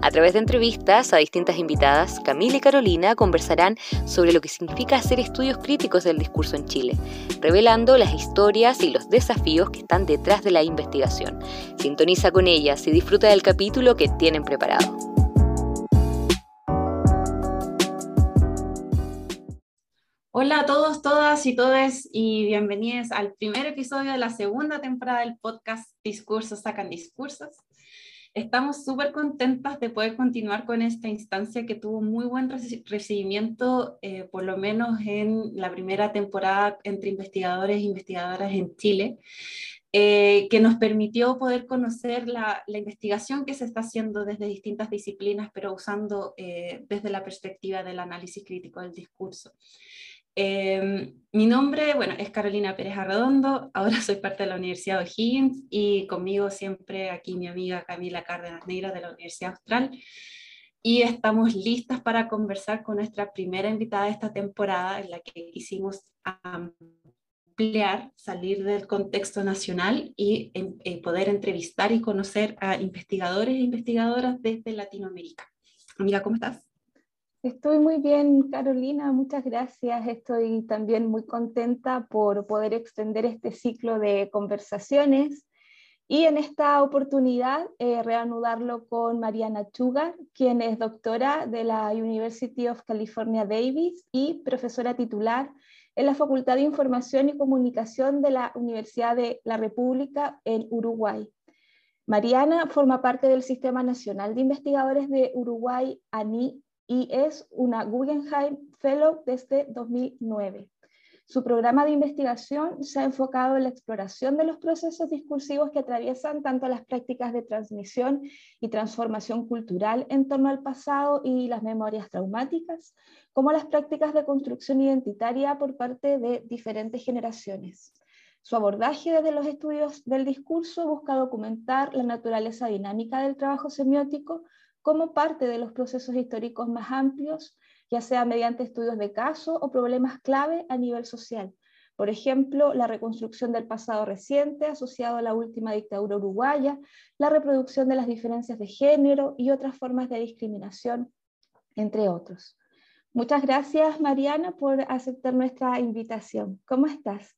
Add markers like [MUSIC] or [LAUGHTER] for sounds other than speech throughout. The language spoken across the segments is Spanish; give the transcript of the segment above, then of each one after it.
A través de entrevistas a distintas invitadas, Camila y Carolina conversarán sobre lo que significa hacer estudios críticos del discurso en Chile, revelando las historias y los desafíos que están detrás de la investigación. Sintoniza con ellas y disfruta del capítulo que tienen preparado. Hola a todos, todas y todes y bienvenidos al primer episodio de la segunda temporada del podcast Discursos sacan discursos. Estamos súper contentas de poder continuar con esta instancia que tuvo muy buen recibimiento, eh, por lo menos en la primera temporada entre investigadores e investigadoras en Chile, eh, que nos permitió poder conocer la, investigación que se está haciendo desde distintas disciplinas, pero usando eh, desde la perspectiva del análisis crítico del discurso. Em, mi nombre, bueno, es Carolina Pérez Arredondo, [LAUGHS] ahora soy parte de la Universidad de O'Higgins y conmigo siempre aquí mi amiga Camila Cárdenas Neira de la Universidad Austral. Y estamos listas para conversar con nuestra primera invitada de esta temporada, en la que quisimos ampliar, salir del contexto nacional y eh, poder entrevistar y conocer a investigadores e investigadoras desde Latinoamérica. Amiga, ¿cómo estás? Estoy muy bien, Carolina, muchas gracias. Estoy también muy contenta por poder extender este ciclo de conversaciones y en esta oportunidad eh, reanudarlo con Mariana Chugar, quien es doctora de la University of California Davis y profesora titular en la Facultad de Información y Comunicación de la Universidad de la República en Uruguay. Mariana forma parte del Sistema Nacional de Investigadores de Uruguay, ANI, y es una Guggenheim Fellow desde 2009. Su programa de investigación se ha enfocado en la exploración de los procesos discursivos que atraviesan tanto las prácticas de transmisión y transformación cultural en torno al pasado y las memorias traumáticas, como las prácticas de construcción identitaria por parte de diferentes generaciones. Su abordaje desde los estudios del discurso busca documentar la naturaleza dinámica del trabajo semiótico como parte de los procesos históricos más amplios, ya sea mediante estudios de caso o problemas clave a nivel social. Por ejemplo, la reconstrucción del pasado reciente asociado a la última dictadura uruguaya, la reproducción de las diferencias de género y otras formas de discriminación, entre otros. Muchas gracias, Mariana, por aceptar nuestra invitación. ¿Cómo estás?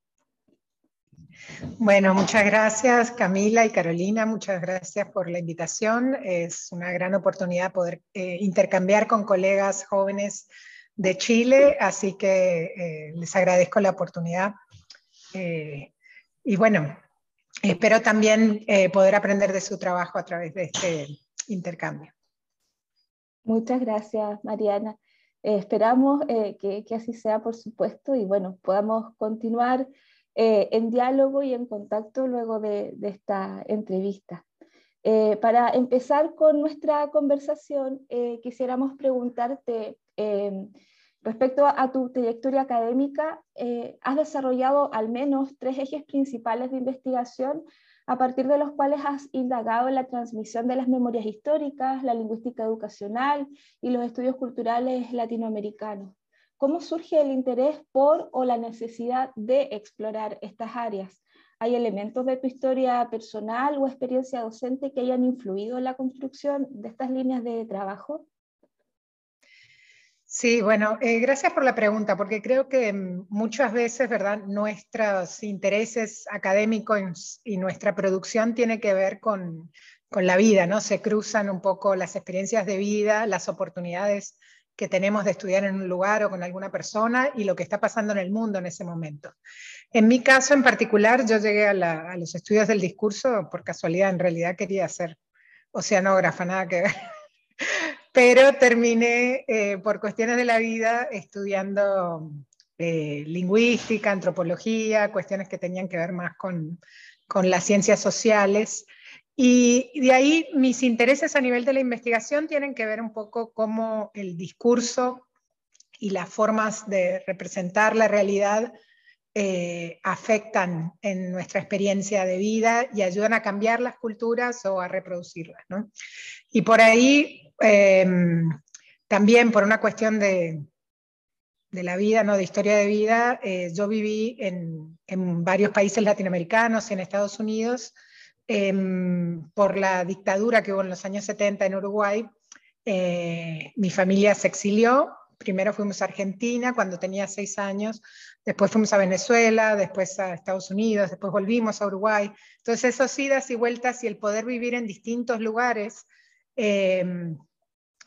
Bueno, muchas gracias Camila y Carolina, muchas gracias por la invitación. Es una gran oportunidad poder eh, intercambiar con colegas jóvenes de Chile, así que eh, les agradezco la oportunidad. Eh, y bueno, espero también poder aprender de su trabajo a través de este intercambio. Muchas gracias, Mariana. esperamos que, que así sea, por supuesto, y bueno, podamos continuar eh, en diálogo y en contacto luego de, esta entrevista. Eh, para empezar con nuestra conversación, eh, quisiéramos preguntarte respecto a, tu trayectoria académica, has desarrollado al menos tres ejes principales de investigación a partir de los cuales has indagado en la transmisión de las memorias históricas, la lingüística educacional y los estudios culturales latinoamericanos. ¿Cómo surge el interés por o la necesidad de explorar estas áreas? ¿Hay elementos de tu historia personal o experiencia docente que hayan influido en la construcción de estas líneas de trabajo? Sí, bueno, eh, gracias por la pregunta, porque creo que mm, muchas veces, ¿verdad? Nuestros intereses académicos y nuestra producción tiene que ver con, con la vida, ¿no? Se cruzan un poco las experiencias de vida, las oportunidades que tenemos de estudiar en un lugar o con alguna persona y lo que está pasando en el mundo en ese momento. En mi caso en particular, yo llegué a, los estudios del discurso por casualidad, en realidad quería ser oceanógrafa, nada que ver. [LAUGHS] Pero terminé eh, por cuestiones de la vida estudiando eh, lingüística, antropología, cuestiones que tenían que ver más con, con las ciencias sociales. Y de ahí mis intereses a nivel de la investigación tienen que ver un poco cómo el discurso y las formas de representar la realidad eh, afectan en nuestra experiencia de vida y ayudan a cambiar las culturas o a reproducirlas. Y por ahí, em, también por una cuestión de, de, la vida, ¿no? de historia de vida, eh, yo viví en, en, varios países latinoamericanos, en Estados Unidos, em, por la dictadura que hubo en los años 70 en Uruguay. Eh, mi familia se exilió primero fuimos a Argentina cuando tenía seis años, después fuimos a Venezuela, después a Estados Unidos, después volvimos a Uruguay. Entonces esos idas y vueltas y el poder vivir en distintos lugares em,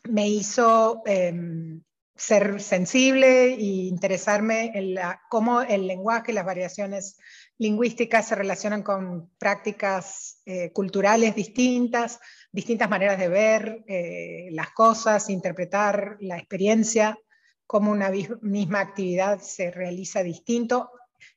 me hizo em, ser sensible e interesarme en cómo el lenguaje las variaciones lingüísticas se relacionan con prácticas eh, culturales distintas, distintas maneras de ver eh, las cosas, interpretar la experiencia cómo una misma actividad se realiza distinto,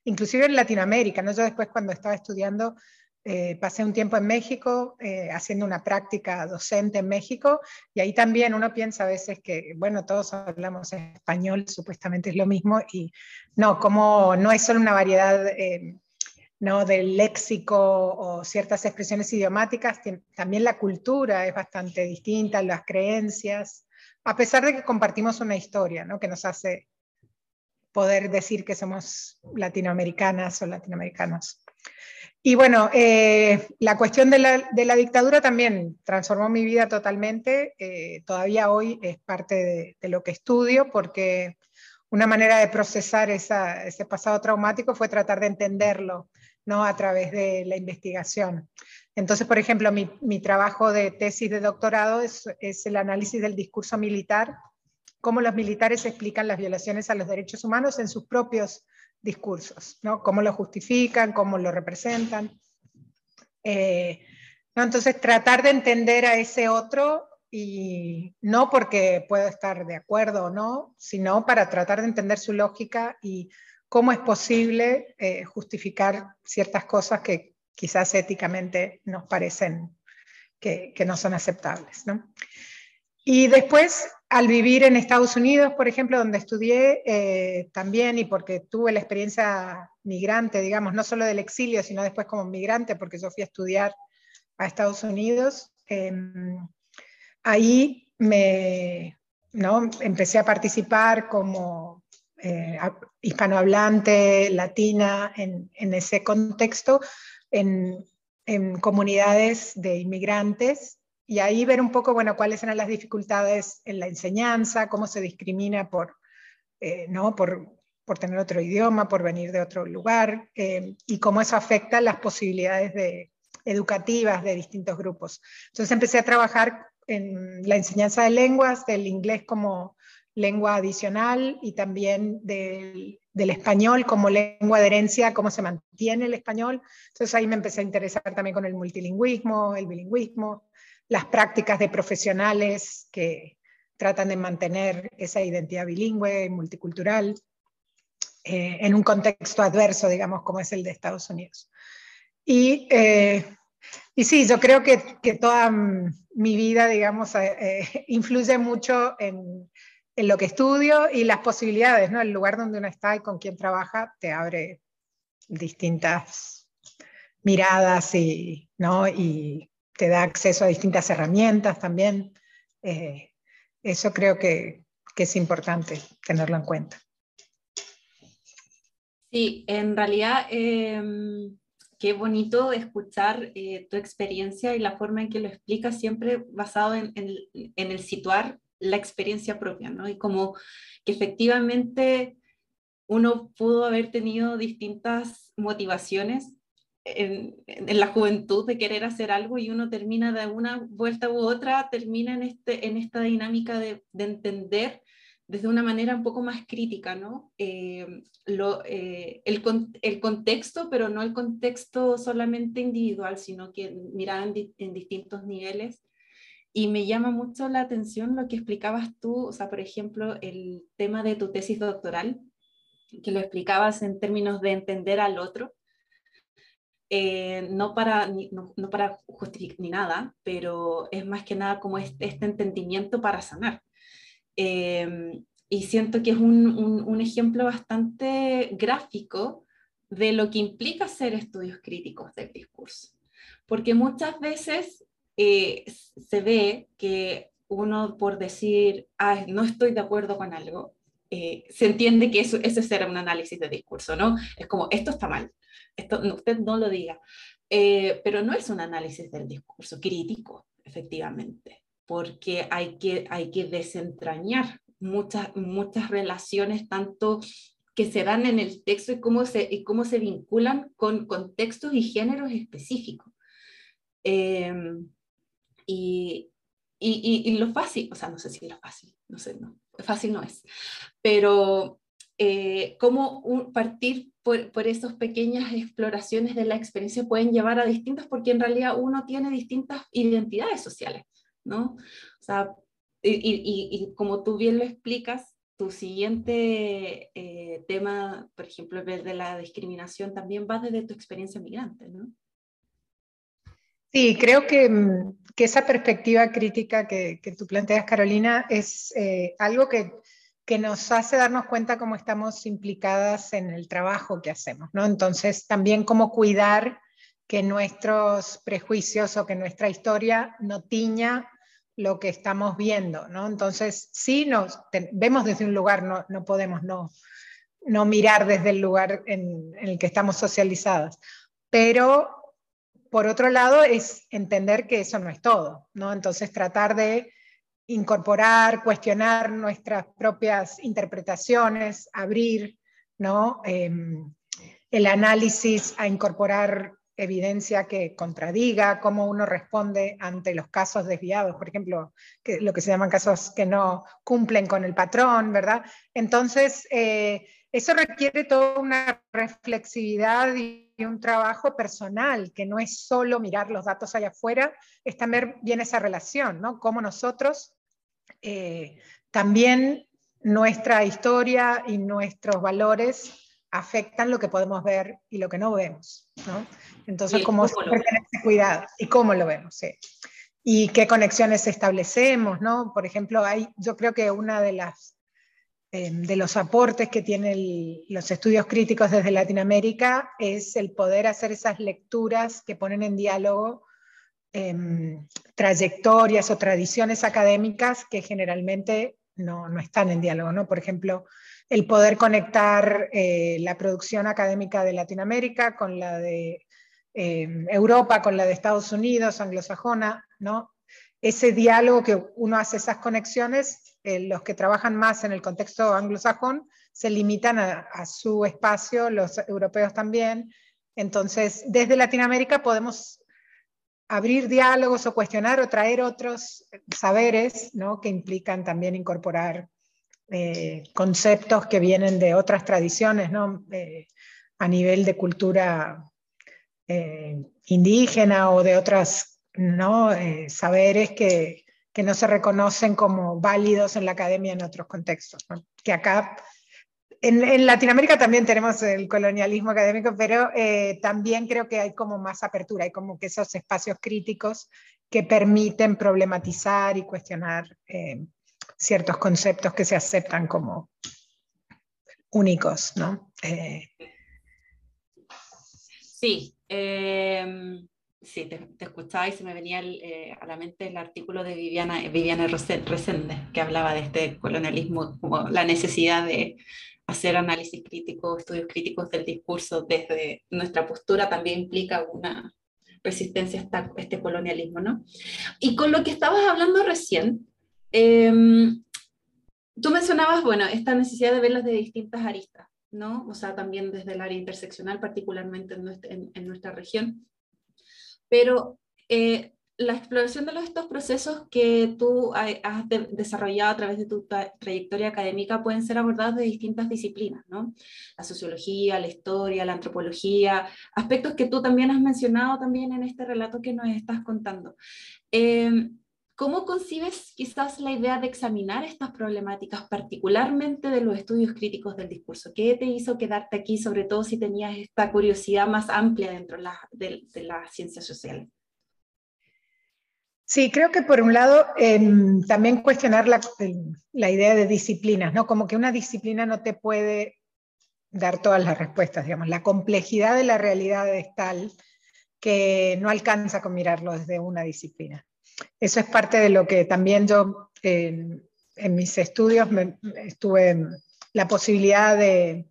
inclusive en Latinoamérica. ¿no? Yo después cuando estaba estudiando eh, pasé un tiempo en México eh, haciendo una práctica docente en México y ahí también uno piensa a veces que, bueno, todos hablamos español, supuestamente es lo mismo y no, como no es solo una variedad eh, no, del léxico o ciertas expresiones idiomáticas, también la cultura es bastante distinta, las creencias a pesar de que compartimos una historia, ¿no? Que nos hace poder decir que somos latinoamericanas o latinoamericanos. Y bueno, eh, la cuestión de la, dictadura también transformó mi vida totalmente. Eh, todavía hoy es parte de, lo que estudio porque una manera de procesar ese pasado traumático fue tratar de entenderlo ¿no? a través de la investigación. Entonces, por ejemplo, mi, trabajo de tesis de doctorado es, el análisis del discurso militar, cómo los militares explican las violaciones a los derechos humanos en sus propios discursos, ¿no? cómo lo justifican, cómo lo representan. Eh, entonces, tratar de entender a ese otro y no porque puedo estar de acuerdo o no, sino para tratar de entender su lógica y cómo es posible eh, justificar ciertas cosas que quizás éticamente nos parecen que, no son aceptables. Y después, al vivir en Estados Unidos, por ejemplo, donde estudié eh, también y porque tuve la experiencia migrante, digamos, no solo del exilio, sino después como migrante, porque yo fui a estudiar a Estados Unidos, em, ahí me, ¿no? empecé a participar como eh, hispanohablante, latina, en, ese contexto, en, comunidades de inmigrantes y ahí ver un poco, bueno, cuáles eran las dificultades en la enseñanza, cómo se discrimina por, eh, ¿no? por, por, tener otro idioma, por venir de otro lugar, eh, y cómo eso afecta las posibilidades de, educativas de distintos grupos. Entonces empecé a trabajar en la enseñanza de lenguas, del inglés como lengua adicional y también del, español como lengua de herencia, cómo se mantiene el español. Entonces ahí me empecé a interesar también con el multilingüismo, el bilingüismo, las prácticas de profesionales que tratan de mantener esa identidad bilingüe, multicultural, eh, en un contexto adverso, digamos, como es el de Estados Unidos. Y, eh, y sí, yo creo que, que toda mi vida, digamos, eh, [LAUGHS] influye mucho en, en lo que estudio y las posibilidades, ¿no? El lugar donde uno está y con quién trabaja te abre distintas miradas y, ¿no? y te da acceso a distintas herramientas también. Eh, eso creo que, es importante tenerlo en cuenta. Sí, en realidad, em, qué bonito escuchar eh, tu experiencia y la forma en que lo explicas, siempre basado en, en el situar la experiencia propia, ¿no? Y como que efectivamente uno pudo haber tenido distintas motivaciones en, la juventud de querer hacer algo y uno termina de una vuelta u otra, termina en, este, en esta dinámica de, entender desde una manera un poco más crítica, ¿no? Eh, lo, eh, el, contexto, pero no el contexto solamente individual, sino que mirar en, en distintos niveles y me llama mucho la atención lo que explicabas tú, o sea, por ejemplo, el tema de tu tesis doctoral, que lo explicabas en términos de entender al otro, eh, no, para, no, para justificar ni nada, pero es más que nada como este, este entendimiento para sanar. Eh, y siento que es un, un, ejemplo bastante gráfico de lo que implica hacer estudios críticos del discurso. Porque muchas veces eh, se ve que uno por decir, no estoy de acuerdo con algo, eh, se entiende que eso, ese será un análisis de discurso, ¿no? Es como, esto está mal, esto, usted no lo diga. Eh, pero no es un análisis del discurso crítico, efectivamente, porque hay que, hay que desentrañar muchas, muchas relaciones, tanto que se dan en el texto y cómo se, y cómo se vinculan con contextos y géneros específicos. Em, y, y, y, lo fácil, o sea, no sé si lo fácil, no sé, no, fácil no es, pero eh, cómo partir por, por esas pequeñas exploraciones de la experiencia pueden llevar a distintas, porque en realidad uno tiene distintas identidades sociales, ¿no? O sea, y, y, y como tú bien lo explicas, tu siguiente eh, tema, por ejemplo, de la discriminación, también va desde tu experiencia migrante, ¿no? Sí, creo que, mm, que esa perspectiva crítica que, que, tú planteas, Carolina, es eh, algo que, que, nos hace darnos cuenta cómo estamos implicadas en el trabajo que hacemos, ¿no? Entonces, también cómo cuidar que nuestros prejuicios o que nuestra historia no tiña lo que estamos viendo, ¿no? Entonces, sí nos vemos desde un lugar, no, no podemos no, no mirar desde el lugar en, en el que estamos socializadas, pero por otro lado, es entender que eso no es todo, ¿no? Entonces, tratar de incorporar, cuestionar nuestras propias interpretaciones, abrir, ¿no? Em, el análisis a incorporar evidencia que contradiga cómo uno responde ante los casos desviados, por ejemplo, lo que se llaman casos que no cumplen con el patrón, ¿verdad? Entonces, eh, eso requiere toda una reflexividad y un trabajo personal, que no es solo mirar los datos allá afuera, es también bien esa relación, ¿no? Cómo nosotros eh, también nuestra historia y nuestros valores afectan lo que podemos ver y lo que no vemos, ¿no? Entonces, cómo tener cuidado y cómo lo vemos, sí. Y qué conexiones establecemos, ¿no? Por ejemplo, hay, yo creo que una de las Em, de los aportes que tienen los estudios críticos desde Latinoamérica es el poder hacer esas lecturas que ponen en diálogo em, trayectorias o tradiciones académicas que generalmente no, no, están en diálogo. ¿no? Por ejemplo, el poder conectar eh, la producción académica de Latinoamérica con la de em, Europa, con la de Estados Unidos, anglosajona, ¿no? ese diálogo que uno hace esas conexiones, eh, los que trabajan más en el contexto anglosajón se limitan a, su espacio, los europeos también. Entonces, desde Latinoamérica podemos abrir diálogos o cuestionar o traer otros saberes ¿no? que implican también incorporar eh, conceptos que vienen de otras tradiciones ¿no? Eh, a nivel de cultura indígena o de otras ¿no? Saberes que, que, no se reconocen como válidos en la academia en otros contextos. Que acá, en, en, Latinoamérica también tenemos el colonialismo académico, pero eh, también creo que hay como más apertura, hay como que esos espacios críticos que permiten problematizar y cuestionar eh, ciertos conceptos que se aceptan como únicos, ¿no? Sí. Eh, Sí, te, escuchaba y se me venía eh, a la mente el artículo de Viviana, Viviana Resende, que hablaba de este colonialismo, como la necesidad de hacer análisis crítico, estudios críticos del discurso desde nuestra postura también implica una resistencia a este colonialismo, ¿no? Y con lo que estabas hablando recién, em, tú mencionabas, bueno, esta necesidad de verlas de distintas aristas, ¿no? O sea, también desde el área interseccional, particularmente en nuestra, en nuestra región pero eh, la exploración de estos procesos que tú has desarrollado a través de tu trayectoria académica pueden ser abordados de distintas disciplinas, ¿no? La sociología, la historia, la antropología, aspectos que tú también has mencionado también en este relato que nos estás contando. Em, ¿Cómo concibes quizás la idea de examinar estas problemáticas, particularmente de los estudios críticos del discurso? ¿Qué te hizo quedarte aquí, sobre todo si tenías esta curiosidad más amplia dentro de, las ciencias sociales? Sí, creo que por un lado em, también cuestionar la, la, idea de disciplinas, ¿no? Como que una disciplina no te puede dar todas las respuestas, digamos. La complejidad de la realidad es tal que no alcanza con mirarlo desde una disciplina. Eso es parte de lo que también yo en, mis estudios me, estuve la posibilidad de,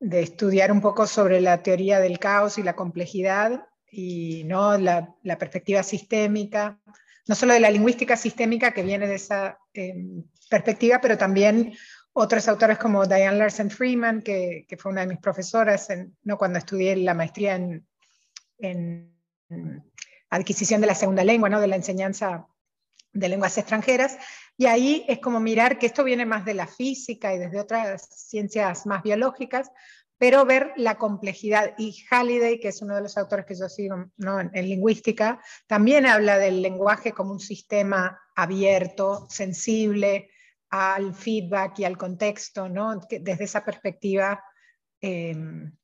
estudiar un poco sobre la teoría del caos y la complejidad y ¿no? la, perspectiva sistémica, no solo de la lingüística sistémica que viene de esa em, perspectiva, pero también otros autores como Diane Larsen Freeman, que, fue una de mis profesoras ¿no? cuando estudié la maestría en, en, adquisición de la segunda lengua, ¿no? de la enseñanza de lenguas extranjeras, y ahí es como mirar que esto viene más de la física y desde otras ciencias más biológicas, pero ver la complejidad. Y Halliday, que es uno de los autores que yo sigo en, lingüística, también habla del lenguaje como un sistema abierto, sensible al feedback y al contexto, ¿no? desde esa perspectiva em,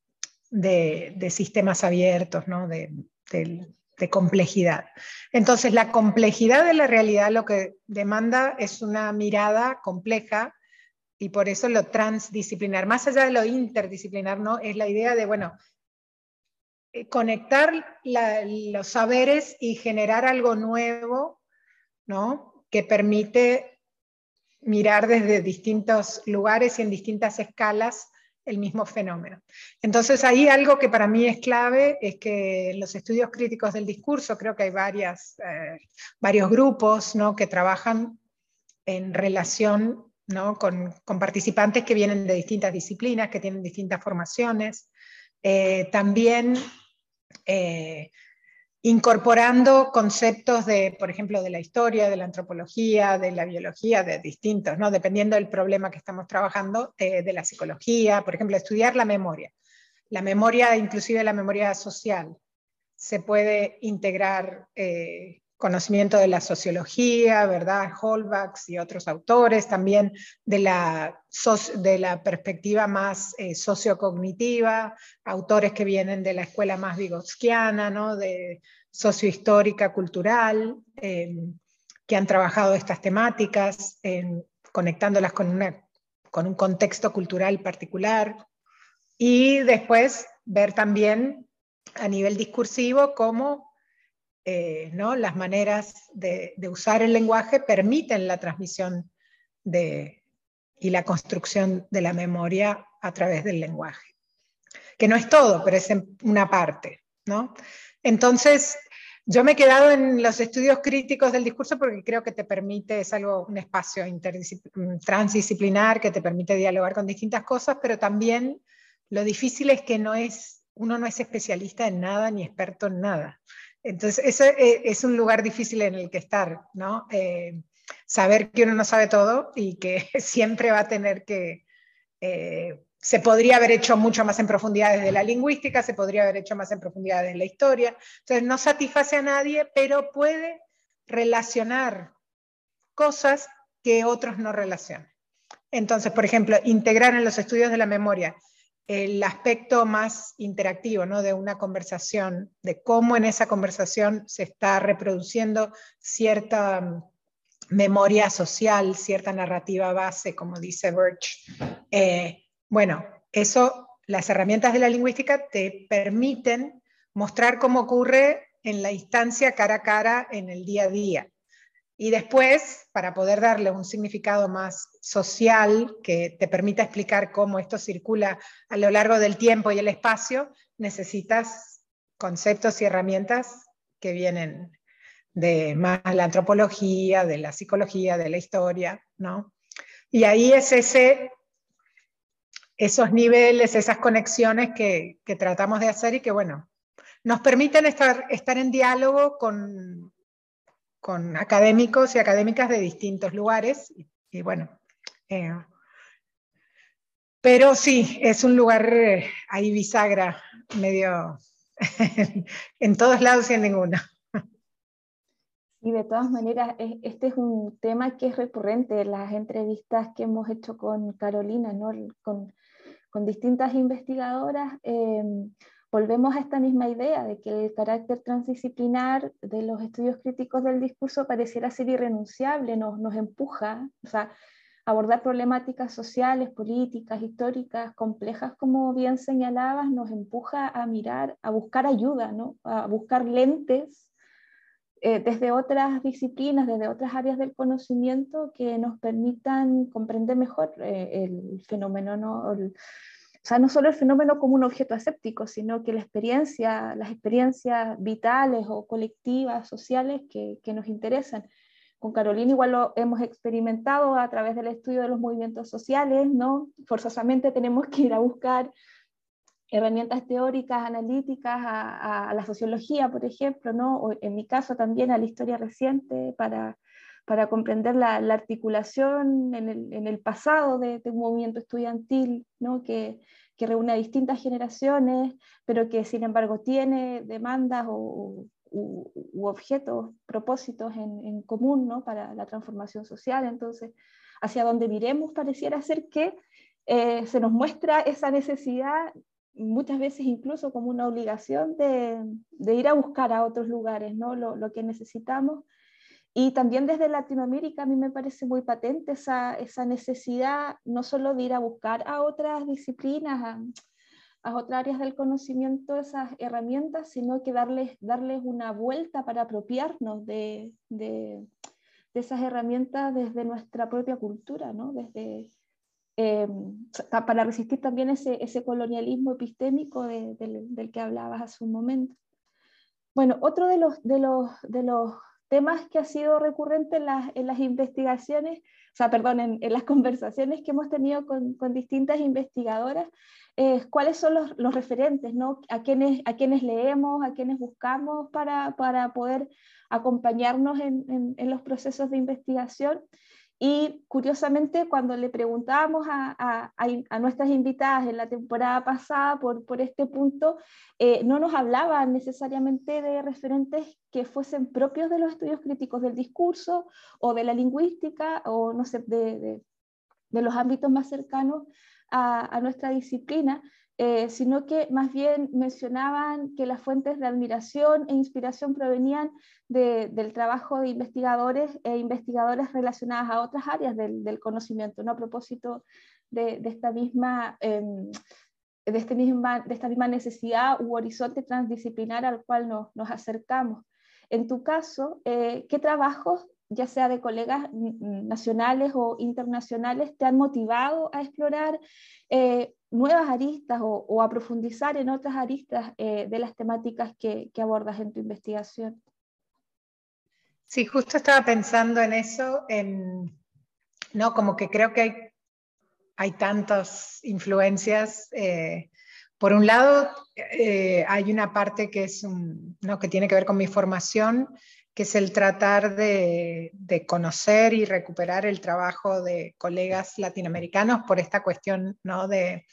de, sistemas abiertos, ¿no? de complejidad. Entonces, la complejidad de la realidad lo que demanda es una mirada compleja y por eso lo transdisciplinar, más allá de lo interdisciplinar, ¿no? Es la idea de, bueno, eh, conectar los saberes y generar algo nuevo, ¿no? Que permite mirar desde distintos lugares y en distintas escalas el mismo fenómeno. Entonces ahí algo que para mí es clave es que los estudios críticos del discurso creo que hay varias, eh, varios grupos ¿no? que trabajan en relación ¿no? con, participantes que vienen de distintas disciplinas, que tienen distintas formaciones. Eh, también eh, incorporando conceptos de, por ejemplo, de la historia, de la antropología, de la biología, de distintos, ¿no? dependiendo del problema que estamos trabajando, eh, de la psicología, por ejemplo, estudiar la memoria. La memoria, inclusive la memoria social, se puede integrar eh, conocimiento de la sociología, ¿verdad? Holbachs y otros autores, también de la, de la perspectiva más eh, sociocognitiva, autores que vienen de la escuela más vigotskiana, ¿no? De sociohistórica, cultural, em, que han trabajado estas temáticas, em, conectándolas con, una, con un contexto cultural particular. Y después ver también a nivel discursivo cómo eh, ¿no? las maneras de, usar el lenguaje permiten la transmisión de, y la construcción de la memoria a través del lenguaje. Que no es todo, pero es una parte. ¿no? Entonces, yo me he quedado en los estudios críticos del discurso porque creo que te permite, es algo, un espacio transdisciplinar que te permite dialogar con distintas cosas, pero también lo difícil es que no es, uno no es especialista en nada ni experto en nada. Entonces, eso eh, es un lugar difícil en el que estar, ¿no? Eh, saber que uno no sabe todo y que [LAUGHS] siempre va a tener que... Eh, se podría haber hecho mucho más en profundidad desde la lingüística, se podría haber hecho más en profundidad desde la historia. Entonces, no satisface a nadie, pero puede relacionar cosas que otros no relacionan. Entonces, por ejemplo, integrar en los estudios de la memoria el aspecto más interactivo ¿no? de una conversación, de cómo en esa conversación se está reproduciendo cierta memoria social, cierta narrativa base, como dice Birch. Eh, bueno, eso, las herramientas de la lingüística te permiten mostrar cómo ocurre en la instancia cara a cara en el día a día. Y después, para poder darle un significado más social que te permita explicar cómo esto circula a lo largo del tiempo y el espacio, necesitas conceptos y herramientas que vienen de más la antropología, de la psicología, de la historia, ¿no? Y ahí es ese, esos niveles, esas conexiones que, que tratamos de hacer y que, bueno, nos permiten estar, estar en diálogo con con académicos y académicas de distintos lugares. Y, bueno, eh, pero sí, es un lugar eh, ahí bisagra, medio [LAUGHS] en todos lados y en ninguno. Y de todas maneras, este es un tema que es recurrente en las entrevistas que hemos hecho con Carolina, ¿no? con, con distintas investigadoras. Eh, volvemos a esta misma idea de que el carácter transdisciplinar de los estudios críticos del discurso pareciera ser irrenunciable, nos, nos empuja, o sea, abordar problemáticas sociales, políticas, históricas, complejas, como bien señalabas, nos empuja a mirar, a buscar ayuda, ¿no? a buscar lentes eh, desde otras disciplinas, desde otras áreas del conocimiento que nos permitan comprender mejor eh, el fenómeno, ¿no? o sea, no solo el fenómeno como un objeto aséptico, sino que la experiencia, las experiencias vitales o colectivas, sociales que, que nos interesan. Con Carolina igual lo hemos experimentado a través del estudio de los movimientos sociales, ¿no? Forzosamente tenemos que ir a buscar herramientas teóricas, analíticas, a, la sociología, por ejemplo, ¿no? o en mi caso también a la historia reciente para, para comprender la, articulación en el, en el, pasado de, un movimiento estudiantil ¿no? que, que, reúne a distintas generaciones, pero que sin embargo tiene demandas o, u, objetos, propósitos en, común ¿no? para la transformación social. Entonces, hacia donde miremos pareciera ser que eh, se nos muestra esa necesidad muchas veces incluso como una obligación de, ir a buscar a otros lugares ¿no? lo, que necesitamos. Y también desde Latinoamérica a mí me parece muy patente esa, necesidad no solo de ir a buscar a otras disciplinas, a, otras áreas del conocimiento, esas herramientas, sino que darles, darles una vuelta para apropiarnos de, de esas herramientas desde nuestra propia cultura, ¿no? desde, eh, para resistir también ese, colonialismo epistémico del que hablabas hace un momento. Bueno, otro de los, temas que ha sido recurrente en las, investigaciones, o sea, perdón, en, las [LAUGHS] conversaciones que hemos tenido con, distintas investigadoras, es cuáles son los, referentes, ¿no? A quienes, a quienes leemos, a quienes buscamos para, poder acompañarnos en, los procesos de investigación. Y curiosamente, cuando le preguntábamos a, a, nuestras invitadas en la temporada pasada por, por este punto, eh, no nos hablaban necesariamente de referentes que fuesen propios de los estudios críticos del discurso o de la lingüística o no sé, de, de, de los ámbitos más cercanos a, a nuestra disciplina, eh, sino que más bien mencionaban que las fuentes de admiración e inspiración provenían del trabajo de investigadores e investigadoras relacionadas a otras áreas del, conocimiento, ¿no? a propósito de, esta misma... Em, este misma, de esta misma necesidad u horizonte transdisciplinar al cual nos, nos acercamos. En tu caso, eh, ¿qué trabajos, ya sea de colegas nacionales o internacionales, te han motivado a explorar eh, nuevas aristas o, a profundizar en otras aristas eh, de las temáticas que, abordas en tu investigación. Sí, justo estaba pensando en eso, en, no, como que creo que hay, hay tantas influencias. Eh, por un lado, eh, hay una parte que, es no, que tiene que ver con mi formación, que es el tratar de, conocer y recuperar el trabajo de colegas latinoamericanos por esta cuestión ¿no? de,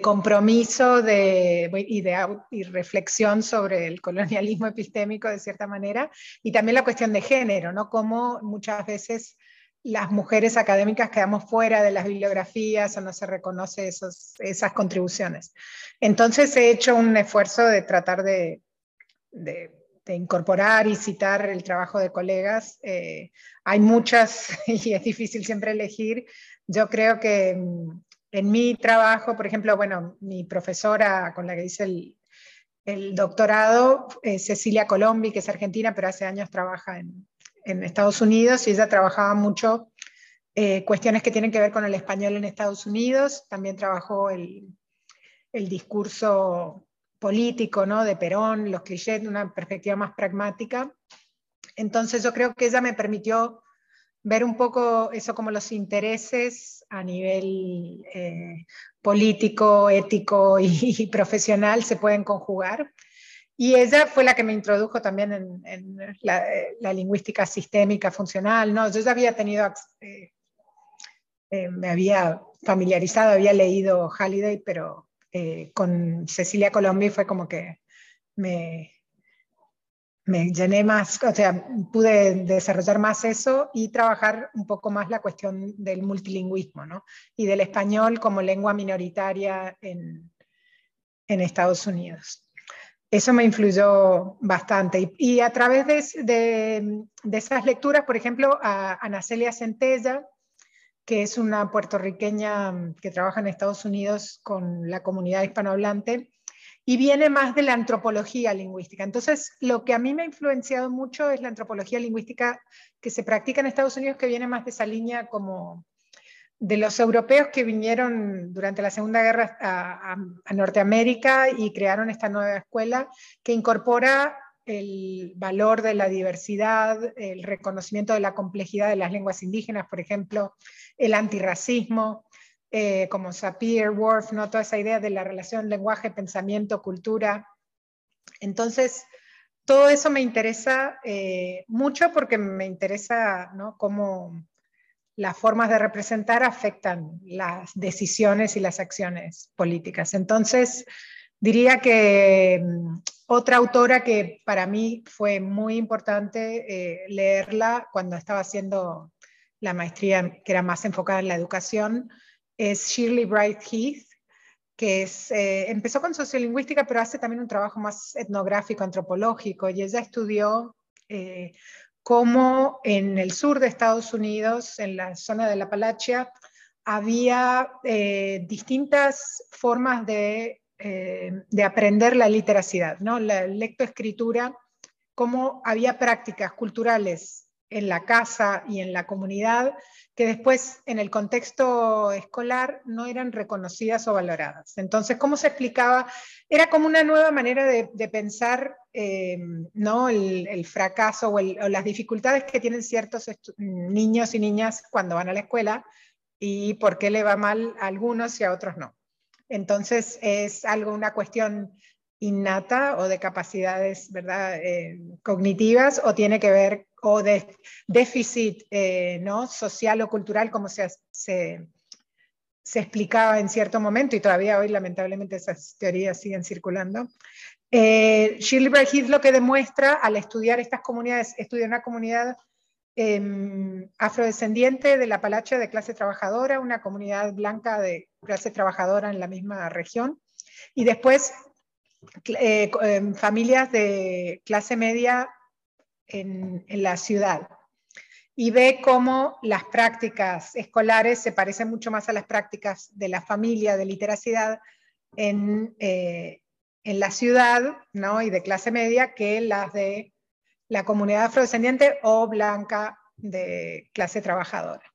compromiso de, y de y reflexión sobre el colonialismo epistémico de cierta manera, y también la cuestión de género, ¿no? cómo muchas veces las mujeres académicas quedamos fuera de las bibliografías o no se reconoce esas contribuciones. Entonces he hecho un esfuerzo de tratar de de incorporar y citar el trabajo de colegas. Eh, hay muchas [LAUGHS] y es difícil siempre elegir. Yo creo que mm, en mi trabajo, por ejemplo, bueno, mi profesora con la que hice el, doctorado, Cecilia Colombi, que es argentina, pero hace años trabaja en, en Estados Unidos y ella trabajaba mucho eh, cuestiones que tienen que ver con el español en Estados Unidos. También trabajó el, el discurso político, ¿no? De Perón, los clichés, una perspectiva más pragmática. Entonces yo creo que ella me permitió ver un poco eso como los intereses a nivel eh, político, ético y, profesional se pueden conjugar. Y ella fue la que me introdujo también en, la, lingüística sistémica funcional. ¿no? Yo ya había tenido, eh, eh, me había familiarizado, había leído Halliday, pero eh, con Cecilia Colombi fue como que me, me llené más, o sea, pude desarrollar más eso y trabajar un poco más la cuestión del multilingüismo, ¿no? Y del español como lengua minoritaria en, en Estados Unidos. Eso me influyó bastante. Y, a través de, de, de, esas lecturas, por ejemplo, a Ana Celia Centella, que es una puertorriqueña mm, que trabaja en Estados Unidos con la comunidad hispanohablante y viene más de la antropología lingüística. Entonces, lo que a mí me ha influenciado mucho es la antropología lingüística que se practica en Estados Unidos, que viene más de esa línea como de los europeos que vinieron durante la Segunda Guerra a, a Norteamérica y crearon esta nueva escuela que incorpora el valor de la diversidad, el reconocimiento de la complejidad de las lenguas indígenas, por ejemplo, el antirracismo, eh, como Sapir, Worf, ¿no? toda esa idea de la relación lenguaje, pensamiento, cultura. Entonces, todo eso me interesa eh, mucho porque me interesa ¿no? cómo las formas de representar afectan las decisiones y las acciones políticas. Entonces, diría que mm, otra autora que para mí fue muy importante eh, leerla cuando estaba haciendo la maestría que era más enfocada en la educación es Shirley Bright Heath, que es, eh, empezó con sociolingüística, pero hace también un trabajo más etnográfico, antropológico, y ella estudió eh, cómo en el sur de Estados Unidos, en la zona de la Apalachia, había distintas formas de, de, aprender la literacidad, ¿no? la lectoescritura, cómo había prácticas culturales en la casa y en la comunidad que después en el contexto escolar no eran reconocidas o valoradas. Entonces, ¿cómo se explicaba? Era como una nueva manera de, pensar eh, ¿no? el, fracaso o, las dificultades que tienen ciertos niños y niñas cuando van a la escuela y por qué le va mal a algunos y a otros no. Entonces, es algo, una cuestión innata o de capacidades ¿verdad? Eh, cognitivas o tiene que ver o de déficit eh, ¿no? social o cultural como se, se, explicaba en cierto momento y todavía hoy lamentablemente esas teorías siguen circulando. Eh, Shirley Heath lo que demuestra al estudiar estas comunidades, estudia una comunidad em, afrodescendiente de la Palacha de clase trabajadora, una comunidad blanca de clase trabajadora en la misma región, y después eh, em, familias de clase media en, la ciudad y ve cómo las prácticas escolares se parecen mucho más a las prácticas de la familia de literacidad en, eh, en la ciudad ¿no? y de clase media que las de la comunidad afrodescendiente o blanca de clase trabajadora.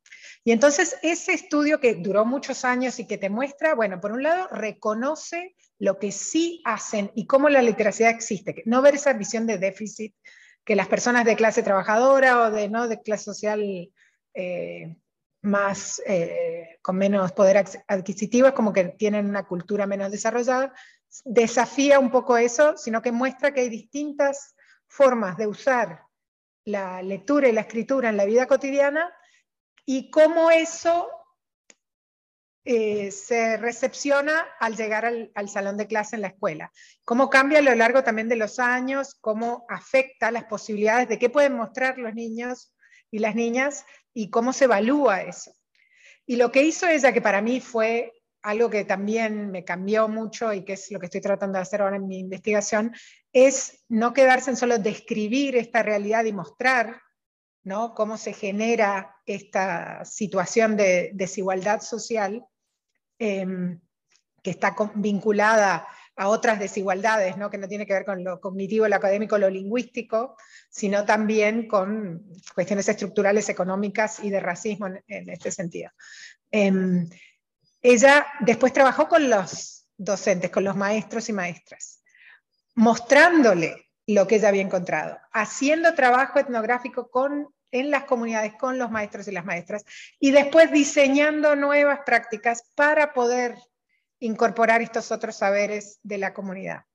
Y entonces ese estudio que duró muchos años y que te muestra, bueno, por un lado, reconoce lo que sí hacen y cómo la literacidad existe, no ver esa visión de déficit que las personas de clase trabajadora o de, ¿no? de clase social eh, más, eh, con menos poder adquisitivo, es como que tienen una cultura menos desarrollada, desafía un poco eso, sino que muestra que hay distintas formas de usar la lectura y la escritura en la vida cotidiana y cómo eso eh, se recepciona al llegar al, salón de clase en la escuela. Cómo cambia a lo largo también de los años, cómo afecta las posibilidades de qué pueden mostrar los niños y las niñas y cómo se evalúa eso. Y lo que hizo ella, que para mí fue algo que también me cambió mucho y que es lo que estoy tratando de hacer ahora en mi investigación, es no quedarse en solo describir esta realidad y mostrar ¿no? cómo se genera esta situación de desigualdad social em, que está vinculada a otras desigualdades, ¿no? que no tiene que ver con lo cognitivo, lo académico, lo lingüístico, sino también con cuestiones estructurales, económicas y de racismo en, este sentido. Em, ella después trabajó con los docentes, con los maestros y maestras, mostrándole lo que ella había encontrado, haciendo trabajo etnográfico con en las comunidades con los maestros y las maestras y después diseñando nuevas prácticas para poder incorporar estos otros saberes de la comunidad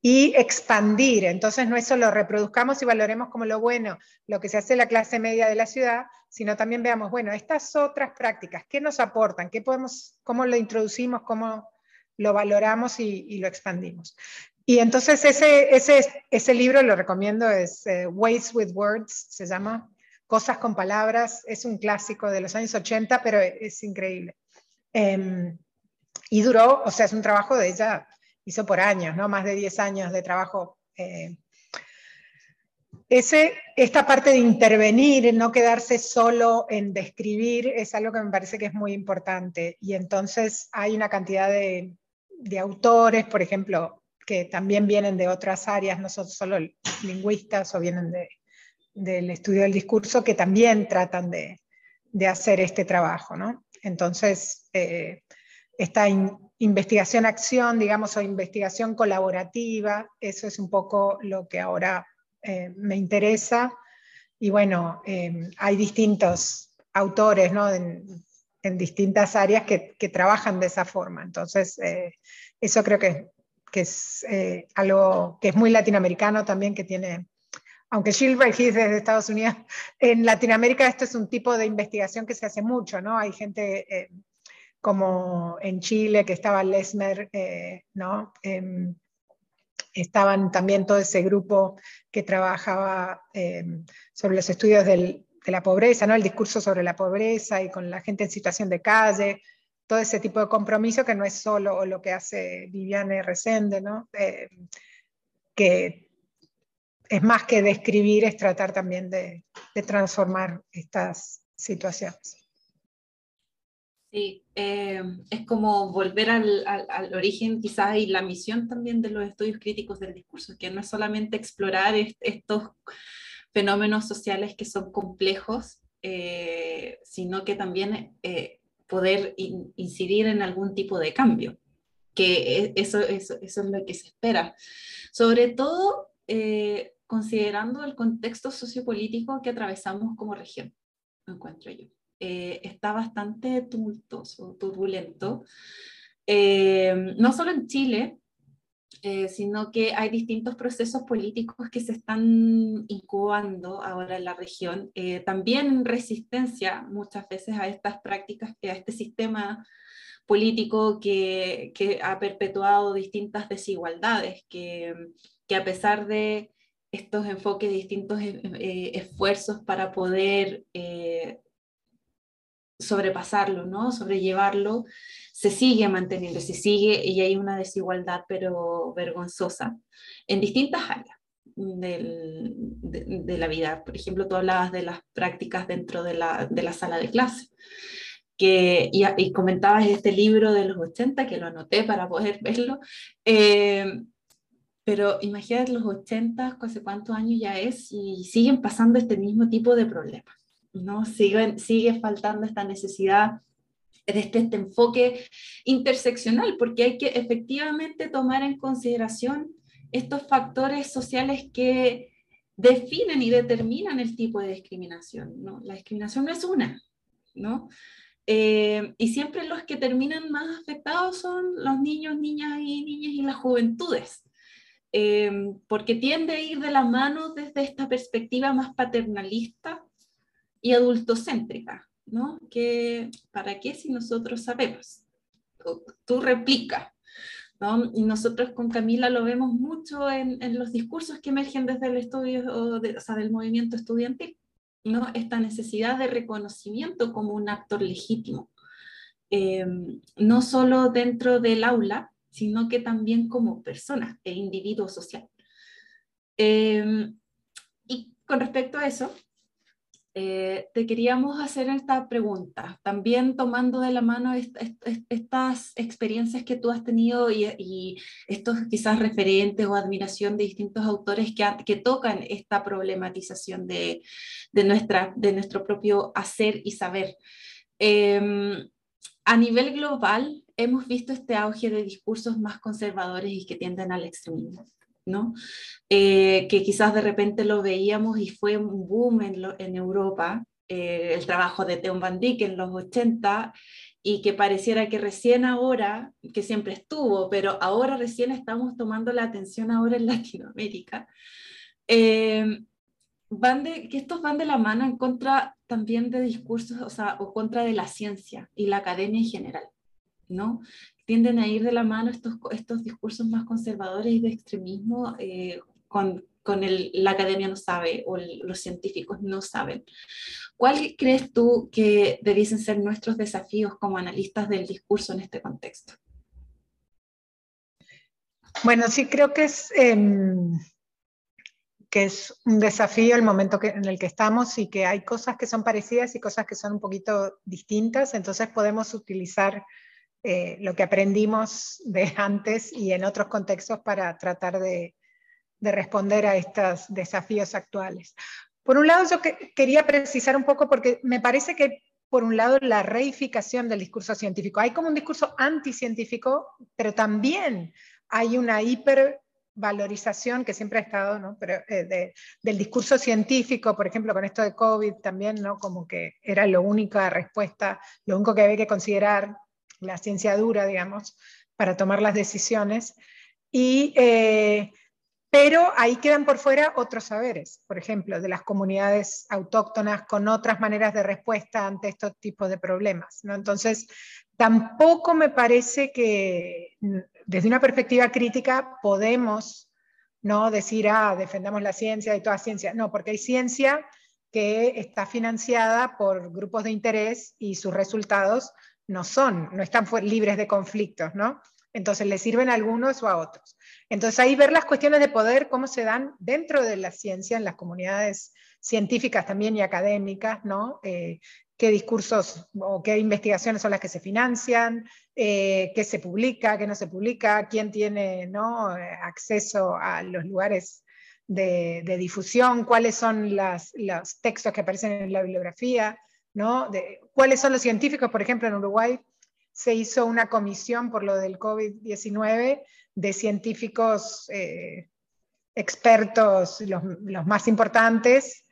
y expandir. Entonces no es solo reproduzcamos y valoremos como lo bueno lo que se hace en la clase media de la ciudad, sino también veamos, bueno, estas otras prácticas, ¿qué nos aportan? ¿Qué podemos, ¿Cómo lo introducimos? ¿Cómo lo valoramos y, lo expandimos? Y entonces ese, ese, ese libro lo recomiendo, es eh, Ways with Words, se llama, Cosas con Palabras, es un clásico de los años 80, pero es increíble. Em, y duró, o sea, es un trabajo de ella, hizo por años, ¿no? Más de 10 años de trabajo eh, ese, esta parte de intervenir, no quedarse solo en describir, es algo que me parece que es muy importante. Y entonces hay una cantidad de, de autores, por ejemplo, que también vienen de otras áreas, no son solo lingüistas o vienen de, del estudio del discurso, que también tratan de, de hacer este trabajo. ¿no? Entonces, eh, esta investigación-acción, digamos, o investigación colaborativa, eso es un poco lo que ahora eh, me interesa. Y bueno, eh, hay distintos autores ¿no? en, distintas áreas que, que, trabajan de esa forma. Entonces, eso creo que, que es algo que es muy latinoamericano también, que tiene aunque Gilbert Heath es de Estados Unidos, en Latinoamérica esto es un tipo de investigación que se hace mucho, ¿no? Hay gente eh, como en Chile que estaba Lesmer, eh, ¿no? Em, estaban también todo ese grupo que trabajaba em, sobre los estudios de la pobreza, ¿no? El discurso sobre la pobreza y con la gente en situación de calle, todo ese tipo de compromiso que no es solo lo que hace Viviane Resende, ¿no? Eh, que es más que describir, es tratar también de, transformar estas situaciones. Sí, eh, es como volver al, origen quizás y la misión también de los estudios críticos del discurso, que no es solamente explorar estos fenómenos sociales que son complejos, eh, sino que también eh, poder incidir en algún tipo de cambio, que e, eso, eso, eso, es lo que se espera. Sobre todo considerando el contexto sociopolítico que atravesamos como región, encuentro yo. Eh, está bastante tumultuoso, turbulento, eh, no solo en Chile, eh, sino que hay distintos procesos políticos que se están incubando ahora en la región, también resistencia muchas veces a estas prácticas, a este sistema político que, que ha perpetuado distintas desigualdades, que, que a pesar de estos enfoques, distintos eh, eh, esfuerzos para poder eh, sobrepasarlo, ¿no? sobrellevarlo, se sigue manteniendo, se sigue y hay una desigualdad pero vergonzosa en distintas áreas del, de, la vida. Por ejemplo, tú hablabas de las prácticas dentro de la, de la sala de clase. Que, y, y, comentabas este libro de los 80, que lo anoté para poder verlo, pero imagínate los 80, hace cuántos años ya es, y siguen pasando este mismo tipo de problemas, ¿no? Sigue faltando esta necesidad de este, este enfoque interseccional, porque hay que efectivamente tomar en consideración estos factores sociales que definen y determinan el tipo de discriminación, ¿no? La discriminación no es una, ¿no? Eh, y siempre los que terminan más afectados son los niños, niñas y niñas y las juventudes, eh, porque tiende a ir de la mano desde esta perspectiva más paternalista y adultocéntrica, ¿no? Que, ¿para qué si nosotros sabemos? Tú replica, ¿no? Y nosotros con Camila lo vemos mucho en, en los discursos que emergen desde el estudio, o, de, o sea, del movimiento estudiantil, ¿no? Esta necesidad de reconocimiento como un actor legítimo, eh, no solo dentro del aula, sino que también como persona e individuo social. Em, y con respecto a eso, eh, te queríamos hacer esta pregunta, también tomando de la mano estas experiencias que tú has tenido y, estos quizás referentes o admiración de distintos autores que, que tocan esta problematización de, de, nuestra, de nuestro propio hacer y saber. Eh, a nivel global, hemos visto este auge de discursos más conservadores y que tienden al extremismo. ¿no? Eh, que quizás de repente lo veíamos y fue un boom en, en Europa, eh, el trabajo de Theon Van Dyck en los 80, y que pareciera que recién ahora, que siempre estuvo, pero ahora recién estamos tomando la atención ahora en Latinoamérica, eh, van de, que estos van de la mano en contra también de discursos, o sea, o contra de la ciencia y la academia en general, ¿no? Tienden a ir de la mano estos, discursos más conservadores y de extremismo eh, con, el, la academia no sabe o los científicos no saben. ¿Cuál crees tú que debiesen ser nuestros desafíos como analistas del discurso en este contexto? Bueno, sí creo que es... Em, un desafío el momento en el que estamos y que hay cosas que son parecidas y cosas que son un poquito distintas, entonces podemos utilizar eh, lo que aprendimos de [LAUGHS] antes y en otros contextos para tratar de, de responder a estos desafíos actuales. Por un lado, yo que, quería precisar un poco porque me parece que, por un lado, la reificación del discurso científico. Hay como un discurso anticientífico, pero también hay una hipervalorización que siempre ha estado, ¿no? eh, del discurso científico, por ejemplo, con esto de COVID también, ¿no? como que era la única respuesta, lo único que había que considerar, la ciencia dura, digamos, para tomar las decisiones. Y eh, pero ahí quedan por fuera otros saberes, por ejemplo, de las comunidades autóctonas con otras maneras de respuesta ante estos tipos de problemas. ¿no? Entonces, tampoco me parece que desde una perspectiva crítica podemos ¿no? decir, ah, defendamos la ciencia y toda ciencia. No, porque hay ciencia que está financiada por grupos de interés y sus resultados no son, no están libres de conflictos, ¿no? Entonces, le sirven a algunos o a otros. Entonces, ahí ver las cuestiones de poder, cómo se dan dentro de la ciencia, en las comunidades científicas también y académicas, ¿no? Eh, qué discursos o qué investigaciones son las que se financian, eh, qué se publica, qué no se publica, quién tiene ¿no? acceso a los lugares de, difusión, cuáles son los textos que aparecen en la bibliografía, ¿no? Cuáles son los científicos, por ejemplo, en Uruguay se hizo una comisión por lo del COVID-19 de científicos eh, expertos, los, más importantes,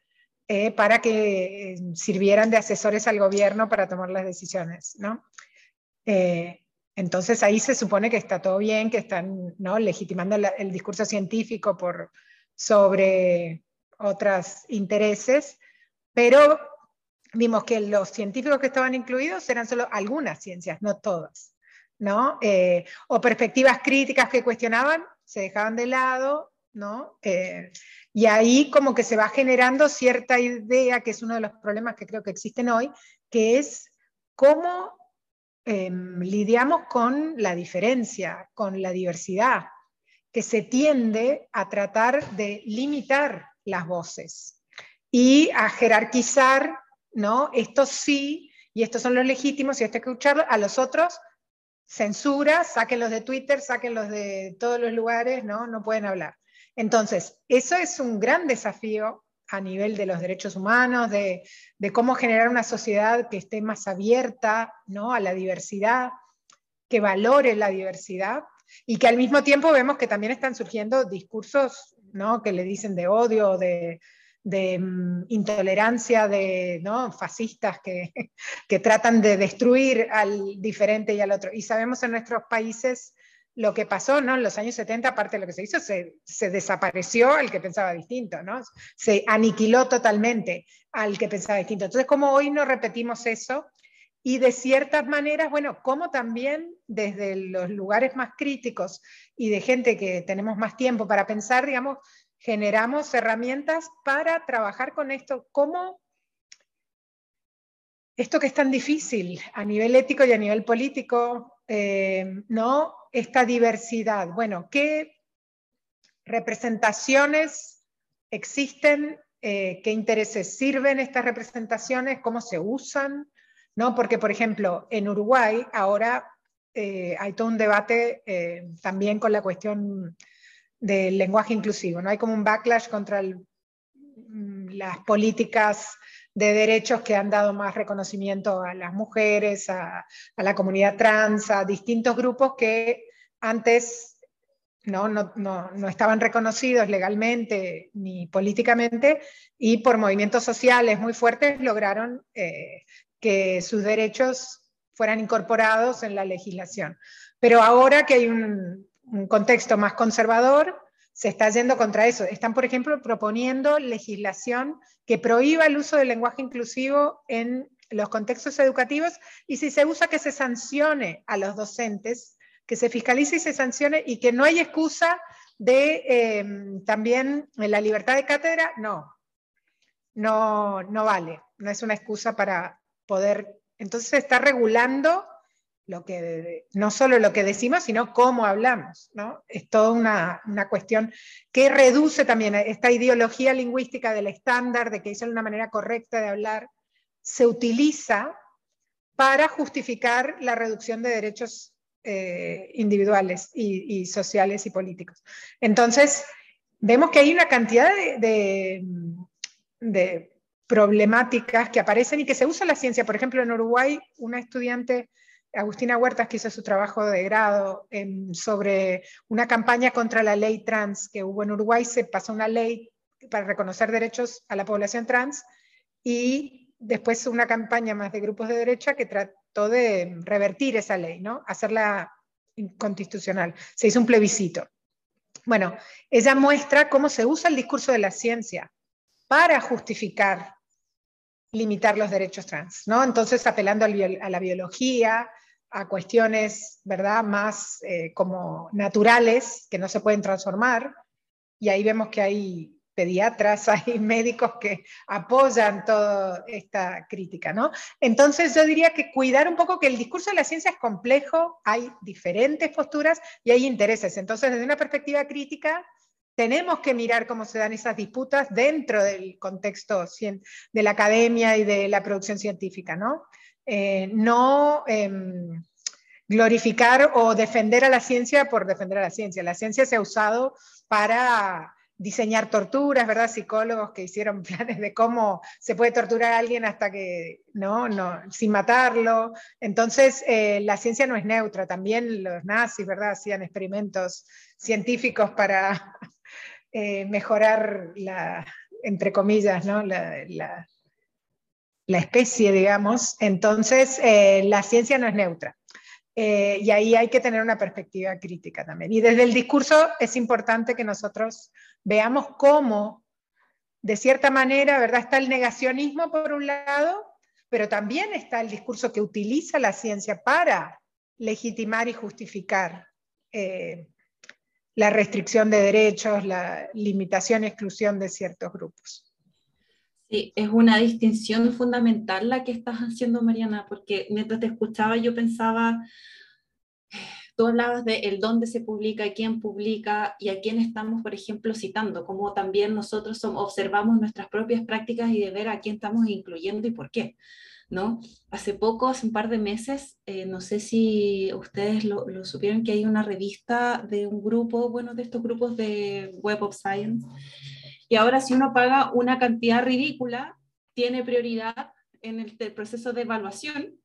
eh, para que eh, sirvieran de asesores al gobierno para tomar las decisiones. ¿no? entonces ahí se supone que está todo bien, que están legitimando el discurso científico por, sobre otros intereses, pero vimos que los científicos que estaban incluidos eran solo algunas ciencias, no todas. ¿no? Eh, o perspectivas críticas que cuestionaban se dejaban de lado, ¿no? Eh, y ahí como que se va generando cierta idea, que es uno de los problemas que creo que existen hoy, que es cómo em, lidiamos con la diferencia, con la diversidad, que se tiende a tratar de limitar las voces y a jerarquizar ¿no? Estos sí, y estos son los legítimos, y esto hay que a los otros censura, sáquenlos de Twitter, sáquenlos de todos los lugares, ¿no? No pueden hablar. Entonces, eso es un gran desafío a nivel de los derechos humanos, de, cómo generar una sociedad que esté más abierta ¿no? a la diversidad, que valore la diversidad y que al mismo tiempo vemos que también están surgiendo discursos ¿no? que le dicen de odio, de, de mm, intolerancia de ¿no? fascistas que, [LAUGHS] que, tratan de destruir al diferente y al otro. Y sabemos en nuestros países lo que pasó, ¿no? En los años 70, aparte de lo que se hizo, se, se desapareció al que pensaba distinto, ¿no? Se aniquiló totalmente al que pensaba distinto. Entonces, como hoy no repetimos eso, y de ciertas maneras, bueno, como también desde los lugares más críticos y de gente que tenemos más tiempo para pensar, digamos, generamos herramientas para trabajar con esto. ¿Cómo esto que es tan difícil a nivel ético y a nivel político, eh, ¿no? Esta diversidad. Bueno, ¿qué representaciones existen? Eh, ¿Qué intereses sirven estas representaciones? ¿Cómo se usan? ¿No? Porque, por ejemplo, en Uruguay ahora eh, hay todo un debate también con la cuestión del lenguaje inclusivo. ¿no? Hay como un backlash contra mm, las políticas de derechos que han dado más reconocimiento a las mujeres, a, la comunidad trans, a distintos grupos que antes no, no, no, estaban reconocidos legalmente ni políticamente y por movimientos sociales muy fuertes lograron eh, que sus derechos fueran incorporados en la legislación. Pero ahora que hay un, un contexto más conservador, se está yendo contra eso. Están, por ejemplo, proponiendo legislación que prohíba el uso del lenguaje inclusivo en los contextos educativos y si se usa que se sancione a los docentes, que se fiscalice y se sancione y que no hay excusa de em, también la libertad de cátedra, no, no, no vale, no es una excusa para poder, entonces se está regulando lo que, no solo lo que decimos, sino cómo hablamos. ¿no? Es toda una, una, cuestión que reduce también esta ideología lingüística del estándar, de que es una manera correcta de hablar, se utiliza para justificar la reducción de derechos eh, individuales y, sociales y políticos. Entonces, vemos que hay una cantidad de, de problemáticas que aparecen y que se usa la ciencia. Por ejemplo, en Uruguay, una estudiante Agustina Huertas, que hizo su trabajo de grado sobre una campaña contra la ley trans que hubo en Uruguay, se pasó una ley para reconocer derechos a la población trans y después una campaña más de grupos de derecha que trató de revertir esa ley, ¿no? hacerla inconstitucional. Se hizo un plebiscito. Bueno, ella muestra cómo se usa el discurso de la ciencia para justificar limitar los derechos trans, ¿no? Entonces, apelando a la biología, a cuestiones, ¿verdad?, más eh, como naturales, que no se pueden transformar, y ahí vemos que hay pediatras, [LAUGHS] hay médicos que apoyan toda esta crítica, ¿no? Entonces yo diría que cuidar un poco que el discurso de la ciencia es complejo, hay diferentes posturas y hay intereses. Entonces, desde una perspectiva crítica, tenemos que mirar cómo se dan esas disputas dentro del contexto de la academia y de la producción científica, ¿no? Eh, no em, glorificar o defender a la ciencia por defender a la ciencia. La ciencia se ha usado para diseñar torturas, ¿verdad? Psicólogos que hicieron [LAUGHS] planes de cómo se puede torturar a alguien hasta que, no, no, sin matarlo. Entonces, eh, la ciencia no es neutra. También los nazis, ¿verdad? Hacían experimentos científicos para [LAUGHS] eh, mejorar la, entre comillas, ¿no? la, la especie, digamos, entonces eh, la ciencia no es neutra. Eh, y ahí hay que tener una perspectiva crítica también. Y desde el discurso es importante que nosotros veamos cómo, de cierta manera, ¿verdad? Está el negacionismo por un lado, pero también está el discurso que utiliza la ciencia para legitimar y justificar eh, la restricción de derechos, la limitación y exclusión de ciertos grupos. Sí, es una distinción fundamental la que estás haciendo, Mariana, porque mientras te escuchaba yo pensaba, tú hablabas de el dónde se publica, quién publica y a quién estamos, por ejemplo, citando, como también nosotros observamos nuestras propias prácticas y de ver a quién estamos incluyendo y por qué. ¿no? Hace poco, hace un par de meses, eh, no sé si ustedes lo, lo, supieron, que hay una revista de un grupo, bueno, de estos grupos de Web of Science, y ahora si uno paga una cantidad ridícula, tiene prioridad en el, proceso de evaluación.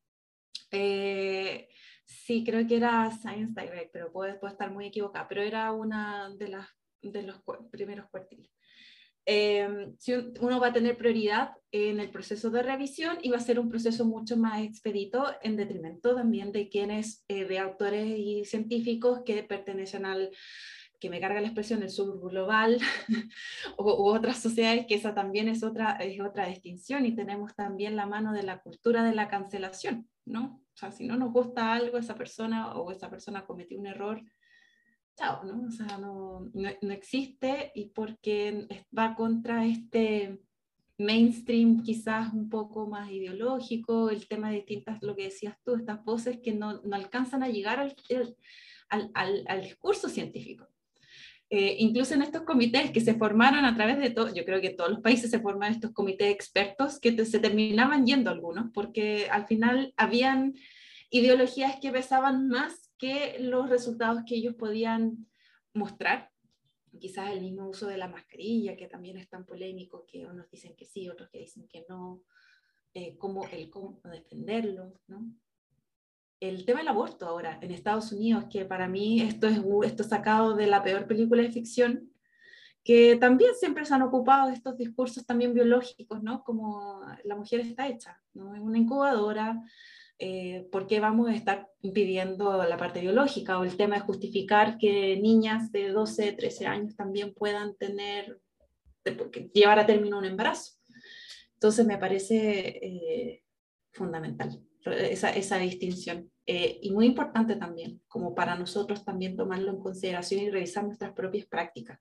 Eh, sí, creo que era Science Direct, pero puedo, estar muy equivocada, pero era una de los primeros cuartiles. Eh, si uno va a tener prioridad en el proceso de revisión y va a ser un proceso mucho más expedito en detrimento también de quienes, eh, de autores y científicos que pertenecen al, que me carga la expresión del sur global [LAUGHS] u, otras sociedades, que esa también es otra, es otra distinción y tenemos también la mano de la cultura de la cancelación, ¿no? O sea, si no nos gusta algo, esa persona o esa persona cometió un error, chao, ¿no? O sea, no, no, no existe y porque va contra este mainstream quizás un poco más ideológico, el tema de distintas, lo que decías tú, estas voces que no, no alcanzan a llegar al, al, al, al discurso científico. Eh, incluso en estos comités que se formaron a través de todo, yo creo que en todos los países se forman estos comités expertos que se terminaban yendo algunos, porque al final habían ideologías que pesaban más que los resultados que ellos podían mostrar. Quizás el mismo uso de la mascarilla, que también es tan polémico, que unos dicen que sí, otros que dicen que no, eh, el cómo defenderlo, ¿no? El tema del aborto ahora en Estados Unidos, que para mí esto es esto sacado de la peor película de ficción, que también siempre se han ocupado de estos discursos también biológicos, ¿no? Como la mujer está hecha, ¿no? Es una incubadora, eh, ¿por qué vamos a estar impidiendo la parte biológica? O el tema de justificar que niñas de 12, 13 años también puedan tener, llevar a término un embarazo. Entonces me parece eh, fundamental esa, esa distinción. Eh, y muy importante también, como para nosotros también tomarlo en consideración y revisar nuestras propias prácticas.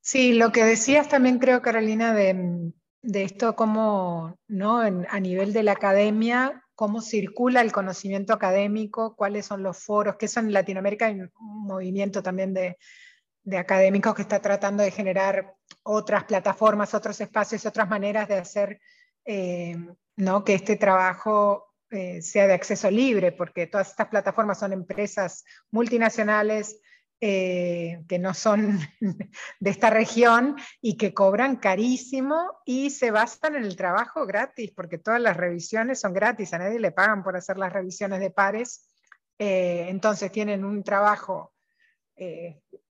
Sí, lo que decías también creo, Carolina, de, de esto como ¿no? a nivel de la academia, cómo circula el conocimiento académico, cuáles son los foros, que eso en Latinoamérica hay un movimiento también de, académicos que está tratando de generar otras plataformas, otros espacios, otras maneras de hacer eh, ¿no? que este trabajo eh, sea de acceso libre, porque todas estas plataformas son empresas multinacionales eh, que no son [LAUGHS] de esta región y que cobran carísimo y se basan en el trabajo gratis, porque todas las revisiones son gratis, a nadie le pagan por hacer las revisiones de pares, entonces tienen un trabajo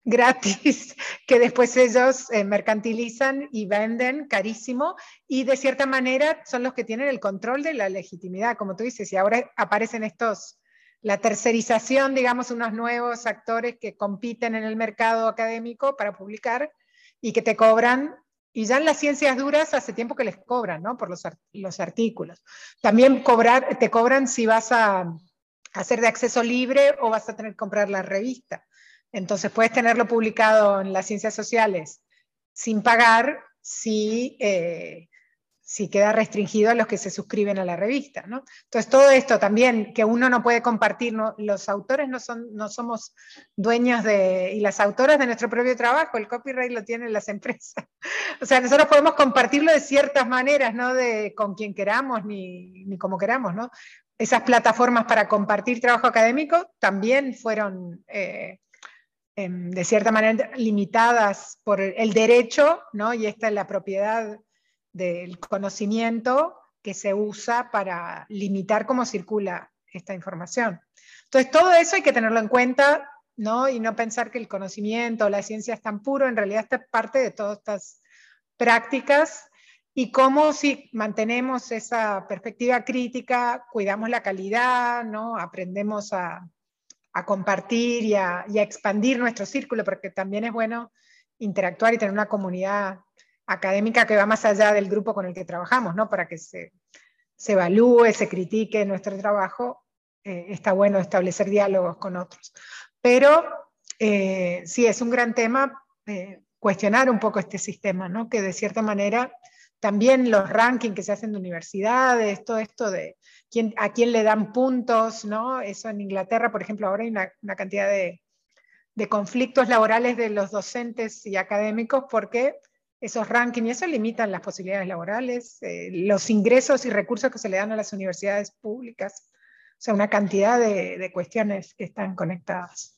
gratis [LAUGHS] que después ellos eh, mercantilizan y venden carísimo y de cierta manera son los que tienen el control de la legitimidad, como tú dices, y ahora aparecen estos, la tercerización, digamos, unos nuevos actores que compiten en el mercado académico para publicar y que te cobran, y ya en las ciencias duras hace tiempo que les cobran, ¿no? Por los, los artículos. También cobrar, te cobran si vas a hacer de acceso libre o vas a tener que comprar la revista. Entonces puedes tenerlo publicado en las ciencias sociales sin pagar si, eh, si queda restringido a los que se suscriben a la revista. ¿no? Entonces todo esto también que uno no puede compartir, los autores no, son, no somos dueños de, y las autoras de nuestro propio trabajo, el copyright lo tienen las [LAUGHS] empresas. o sea, nosotros podemos compartirlo de ciertas maneras, no de con quien queramos ni, ni como queramos. ¿no? Esas plataformas para compartir trabajo académico también fueron... Eh, de cierta manera limitadas por el derecho, y esta es la propiedad del conocimiento que se usa para limitar cómo circula esta información. Entonces, todo eso hay que tenerlo en cuenta ¿no? y no pensar que el conocimiento o la ciencia es tan puro, en realidad esta es parte de todas estas prácticas y cómo si mantenemos esa perspectiva crítica, cuidamos la calidad, ¿no? aprendemos a, a compartir y a, expandir nuestro círculo, porque también es bueno interactuar y tener una comunidad académica que va más allá del grupo con el que trabajamos, ¿no? Para que se, evalúe, se critique nuestro trabajo, eh, está bueno establecer diálogos con otros. Pero eh, sí, es un gran tema eh, cuestionar un poco este sistema, ¿no? Que de cierta manera también los rankings que se hacen de universidades, todo esto de quién, a quién le dan puntos, ¿no? Eso en Inglaterra, por ejemplo, ahora hay una, cantidad de, conflictos laborales de los docentes y académicos porque esos rankings y eso limitan las posibilidades laborales, eh, los ingresos y recursos que se le dan a las universidades públicas, o sea, una cantidad de, cuestiones que están conectadas.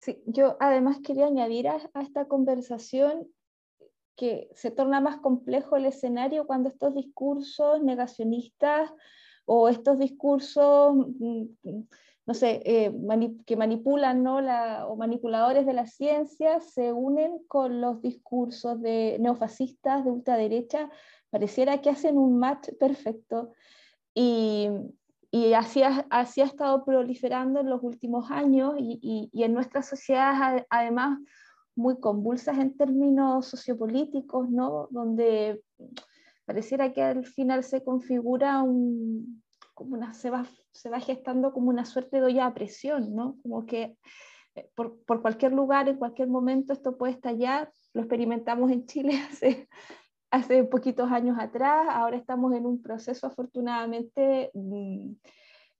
Sí, yo además quería añadir a, esta conversación que se torna más complejo el escenario cuando estos discursos negacionistas o estos discursos, mm, no sé, eh, que manipulan ¿no? La, o manipuladores de la ciencia se unen con los discursos de neofascistas de ultraderecha, pareciera que hacen un match perfecto. Y, y así, ha, así ha estado proliferando en los últimos años y, y, y en nuestras sociedades además muy convulsas en términos sociopolíticos, ¿no? Donde pareciera que al final se configura un, como una, se va, se va gestando como una suerte de olla a presión, ¿no? Como que eh, por, por, cualquier lugar, en cualquier momento esto puede estallar. Lo experimentamos en Chile [LAUGHS] hace, hace poquitos años atrás, ahora estamos en un proceso afortunadamente mm,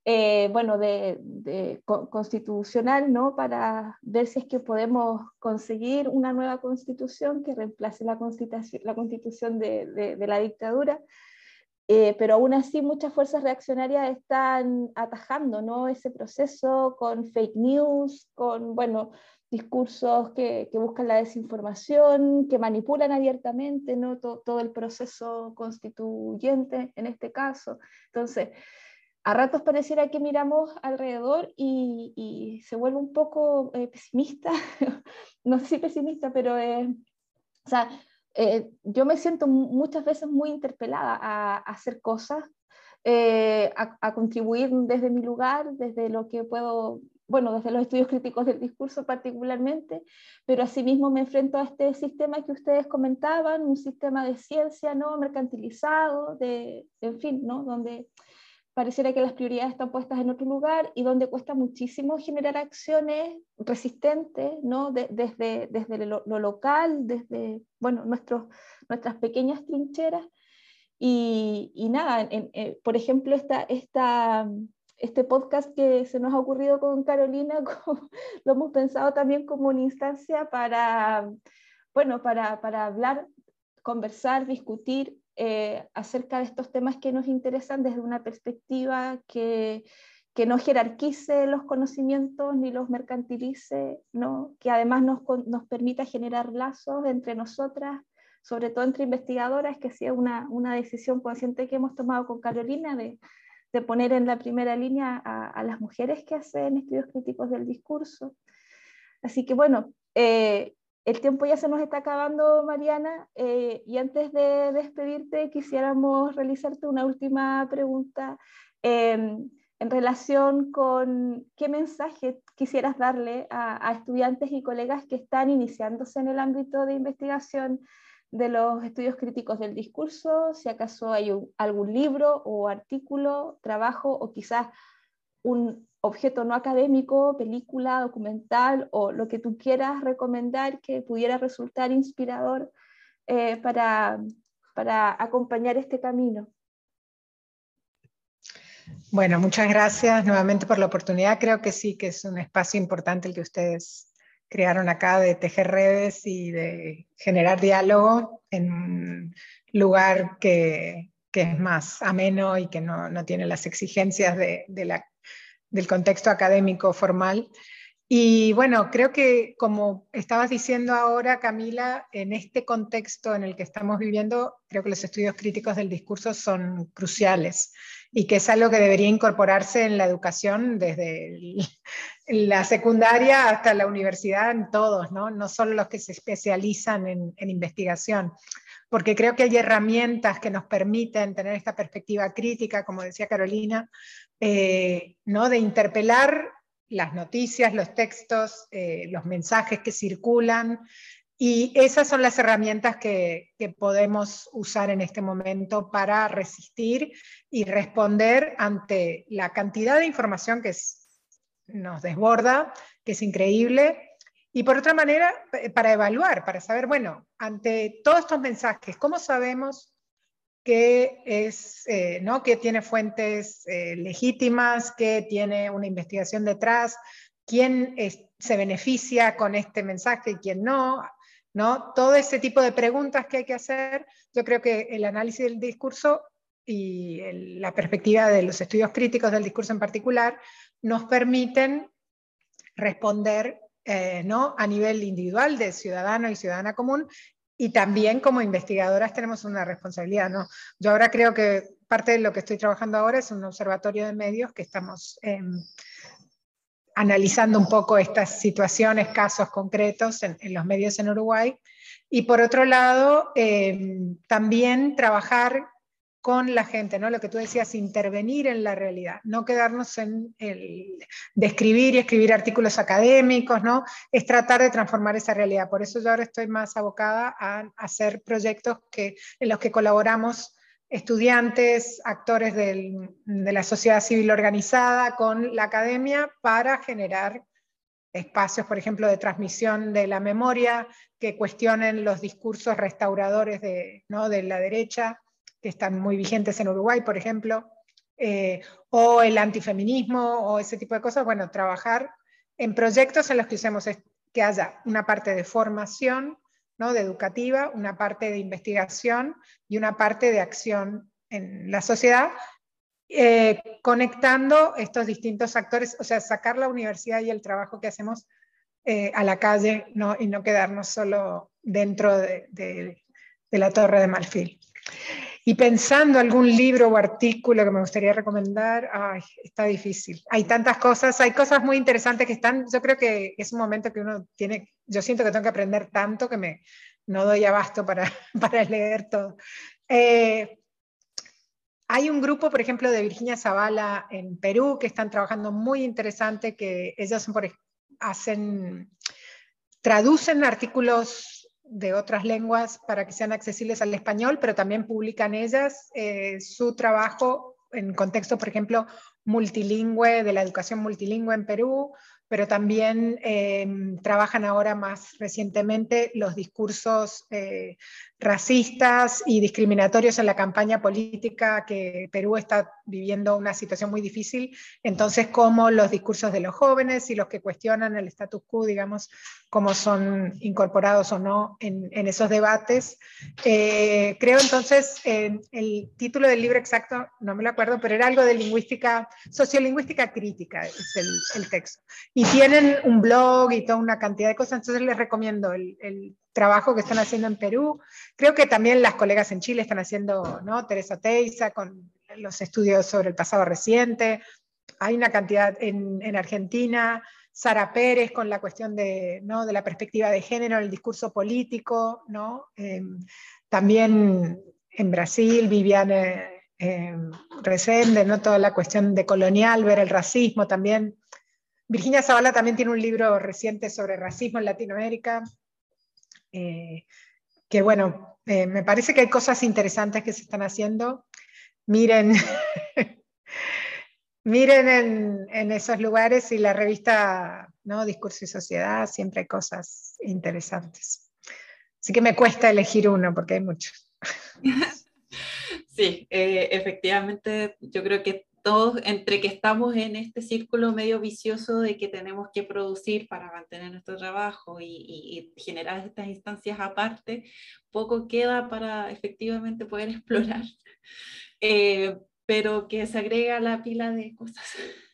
eh, bueno, de, constitucional, ¿no? Para ver si es que podemos conseguir una nueva constitución que reemplace la constitución, la constitución de, la dictadura. Eh, pero aún así muchas fuerzas reaccionarias están atajando ¿no? ese proceso con fake news, con bueno, discursos que, buscan la desinformación, que manipulan abiertamente ¿no? todo, todo el proceso constituyente en este caso. Entonces, a ratos pareciera que miramos alrededor y, se vuelve un poco eh, pesimista, [LAUGHS] no sé si pesimista, pero eh, o sea, eh, yo me siento muchas veces muy interpelada a, hacer cosas, a, a, contribuir desde mi lugar, desde lo que puedo, bueno, desde los estudios críticos del discurso particularmente, pero asimismo me enfrento a este sistema que ustedes comentaban, un sistema de ciencia no mercantilizado, de, en fin, ¿no? donde pareciera que las prioridades están puestas en otro lugar y donde cuesta muchísimo generar acciones resistentes, ¿no? desde, desde lo, local, desde bueno, nuestros, nuestras pequeñas trincheras. Y, nada, eh, por ejemplo, esta, esta, este podcast que se nos ha ocurrido con Carolina, [LAUGHS] lo hemos pensado también como una instancia para, bueno, para, para hablar, conversar, discutir eh, acerca de estos temas que nos interesan desde una perspectiva que, que no jerarquice los conocimientos ni los mercantilice, ¿no? que además nos, nos permita generar lazos entre nosotras, sobre todo entre investigadoras, que sea una, una decisión consciente que hemos tomado con Carolina de, de poner en la primera línea a, las mujeres que hacen estudios críticos del discurso. Así que bueno, eh, el tiempo ya se nos está acabando, Mariana, eh, y antes de despedirte quisiéramos realizarte una última pregunta em, en relación con qué mensaje quisieras darle a, estudiantes y colegas que están iniciándose en el ámbito de investigación de los estudios críticos del discurso, si acaso hay algún libro o artículo, trabajo o quizás un objeto no académico, película, documental o lo que tú quieras recomendar que pudiera resultar inspirador eh, para, para acompañar este camino. Bueno, muchas gracias nuevamente por la oportunidad. Creo que sí, que es un espacio importante el que ustedes crearon acá de tejer redes y de generar diálogo en un lugar que, que es más ameno y que no, no tiene las exigencias de, de la del contexto académico formal. Y bueno, creo que como estabas diciendo ahora, Camila, en este contexto en el que estamos viviendo, creo que los estudios críticos del discurso son cruciales y que es algo que debería incorporarse en la educación desde la secundaria hasta la universidad, en todos, ¿no? no solo los que se especializan en, en investigación porque creo que hay herramientas que nos permiten tener esta perspectiva crítica, como decía Carolina, eh, ¿no? de interpelar las noticias, los textos, eh, los mensajes que circulan, y esas son las herramientas que, que, podemos usar en este momento para resistir y responder ante la cantidad de información que nos desborda, que es increíble, y por otra manera, para evaluar, para saber, bueno, ante todos estos mensajes, ¿cómo sabemos que, es, eh, ¿no? que tiene fuentes eh, legítimas, que tiene una investigación detrás, quién se beneficia con este mensaje y quién no? ¿no? Todo ese tipo de preguntas que hay que hacer, yo creo que el análisis del discurso y la perspectiva de los estudios críticos del discurso en particular nos permiten responder eh, ¿no? a nivel individual de ciudadano y ciudadana común, y también como investigadoras tenemos una responsabilidad. ¿no? Yo ahora creo que parte de lo que estoy trabajando ahora es un observatorio de medios que estamos em, analizando un poco estas situaciones, casos concretos en, en, los medios en Uruguay. Y por otro lado, em, también trabajar con la gente, ¿no? Lo que tú decías, intervenir en la realidad, no quedarnos en el describir y escribir artículos académicos, ¿no? Es tratar de transformar esa realidad. Por eso yo ahora estoy más abocada a hacer proyectos que, en los que colaboramos estudiantes, actores de la sociedad civil organizada con la academia para generar espacios, por ejemplo, de transmisión de la memoria, que cuestionen los discursos restauradores de, ¿no? de la derecha, que están muy vigentes en Uruguay, por ejemplo, eh, o el antifeminismo o ese tipo de cosas, bueno, trabajar en proyectos en los que usemos que haya una parte de formación, ¿no? de educativa, una parte de investigación y una parte de acción en la sociedad, eh, conectando estos distintos actores, o sea, sacar la universidad y el trabajo que hacemos eh, a la calle ¿no? y no quedarnos solo dentro de, de, de la torre de Malfil. Y pensando algún libro o artículo que me gustaría recomendar, ay, está difícil. Hay tantas cosas, hay cosas muy interesantes que están, yo creo que es un momento que uno tiene, yo siento que tengo que aprender tanto que me, no doy abasto para, [LAUGHS] para leer todo. Eh, hay un grupo, por ejemplo, de Virginia Zavala en Perú que están trabajando muy interesante, que ellas hacen, traducen artículos de otras lenguas para que sean accesibles al español, pero también publican ellas eh, su trabajo en contexto, por ejemplo, multilingüe, de la educación multilingüe en Perú, pero también em, trabajan ahora más recientemente los discursos eh, racistas y discriminatorios en la campaña política que Perú está viviendo una situación muy difícil. Entonces, cómo los discursos de los jóvenes y los que cuestionan el status quo, digamos, cómo son incorporados o no en, esos debates. Eh, creo entonces, el título del libro exacto, no me lo acuerdo, pero era algo de lingüística, sociolingüística crítica, es el texto. Y tienen un blog y toda una cantidad de cosas, entonces les recomiendo el, trabajo que están haciendo en Perú. Creo que también las colegas en Chile están haciendo, ¿no? Teresa Teiza con los estudios sobre el pasado reciente. Hay una cantidad en, en Argentina, Sara Pérez con la cuestión de, ¿no? de la perspectiva de género, el discurso político, ¿no? Em, también en Brasil, Viviane eh, Resende, ¿no? toda la cuestión de colonial, ver el racismo también. Virginia Zavala también tiene un libro reciente sobre racismo en Latinoamérica. Eh, que bueno, eh, me parece que hay cosas interesantes que se están haciendo. Miren, [LAUGHS] miren en, esos lugares y la revista ¿no? Discurso y Sociedad, siempre hay cosas interesantes. Así que me cuesta elegir uno porque hay muchos. [LAUGHS] Sí, eh, efectivamente, yo creo que todos, entre que estamos en este círculo medio vicioso de que tenemos que producir para mantener nuestro trabajo y, generar estas instancias aparte, poco queda para efectivamente poder [LAUGHS] explorar. Eh, pero que se agrega a la pila de cosas,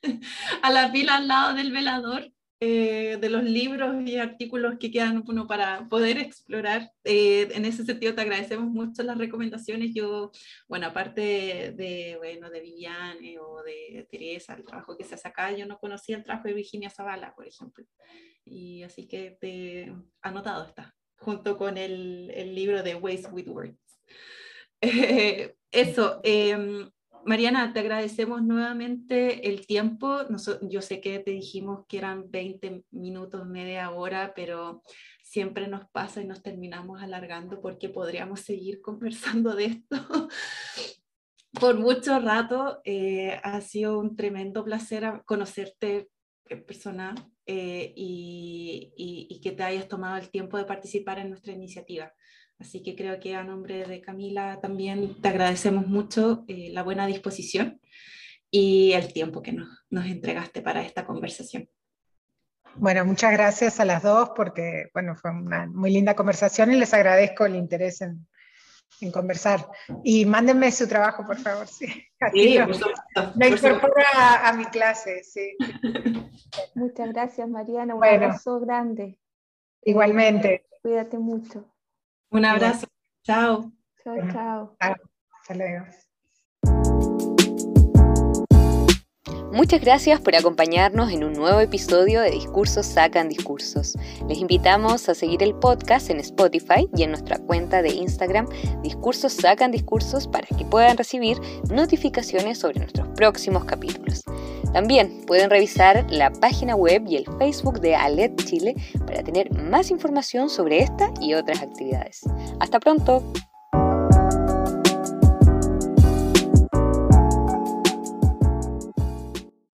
[LAUGHS] a la pila al lado del velador eh, de los libros y artículos que quedan uno para poder explorar. Eh, en ese sentido, te agradecemos mucho las recomendaciones. Yo, bueno, aparte de, bueno, de Viviane o de Teresa, el trabajo que se hace acá, yo no conocía el trabajo de Virginia Zavala, por ejemplo. Y así que te anotado está, junto con el, el libro de Ways with Words. [LAUGHS] eso, em, Mariana, te agradecemos nuevamente el tiempo. yo sé que te dijimos que eran 20 minutos, media hora, pero siempre nos pasa y nos terminamos alargando porque podríamos seguir [LAUGHS] conversando de esto [LAUGHS] por mucho rato. Eh, ha sido un tremendo placer conocerte en persona eh, y que te hayas tomado el tiempo de participar en nuestra iniciativa. Así que creo que a nombre de Camila también te agradecemos mucho eh, la buena disposición y el tiempo que nos, nos, entregaste para esta conversación. Bueno, muchas gracias a las dos porque bueno, fue una muy linda conversación y les agradezco el interés en, en conversar. Y mándenme su trabajo, por favor. Sí, sí me incorpora a, mi clase. Sí. Muchas gracias, Mariana. Un abrazo grande. Igualmente. Cuídate mucho. Un abrazo. Chao. Chao, chao. Hasta luego. Muchas gracias por acompañarnos en un nuevo episodio de Discursos Sacan Discursos. Les invitamos a seguir el podcast en Spotify y en nuestra cuenta de Instagram Discursos Sacan Discursos para que puedan recibir notificaciones sobre nuestros próximos capítulos. También pueden revisar la página web y el Facebook de ALET Chile para tener más información sobre esta y otras actividades. Hasta pronto.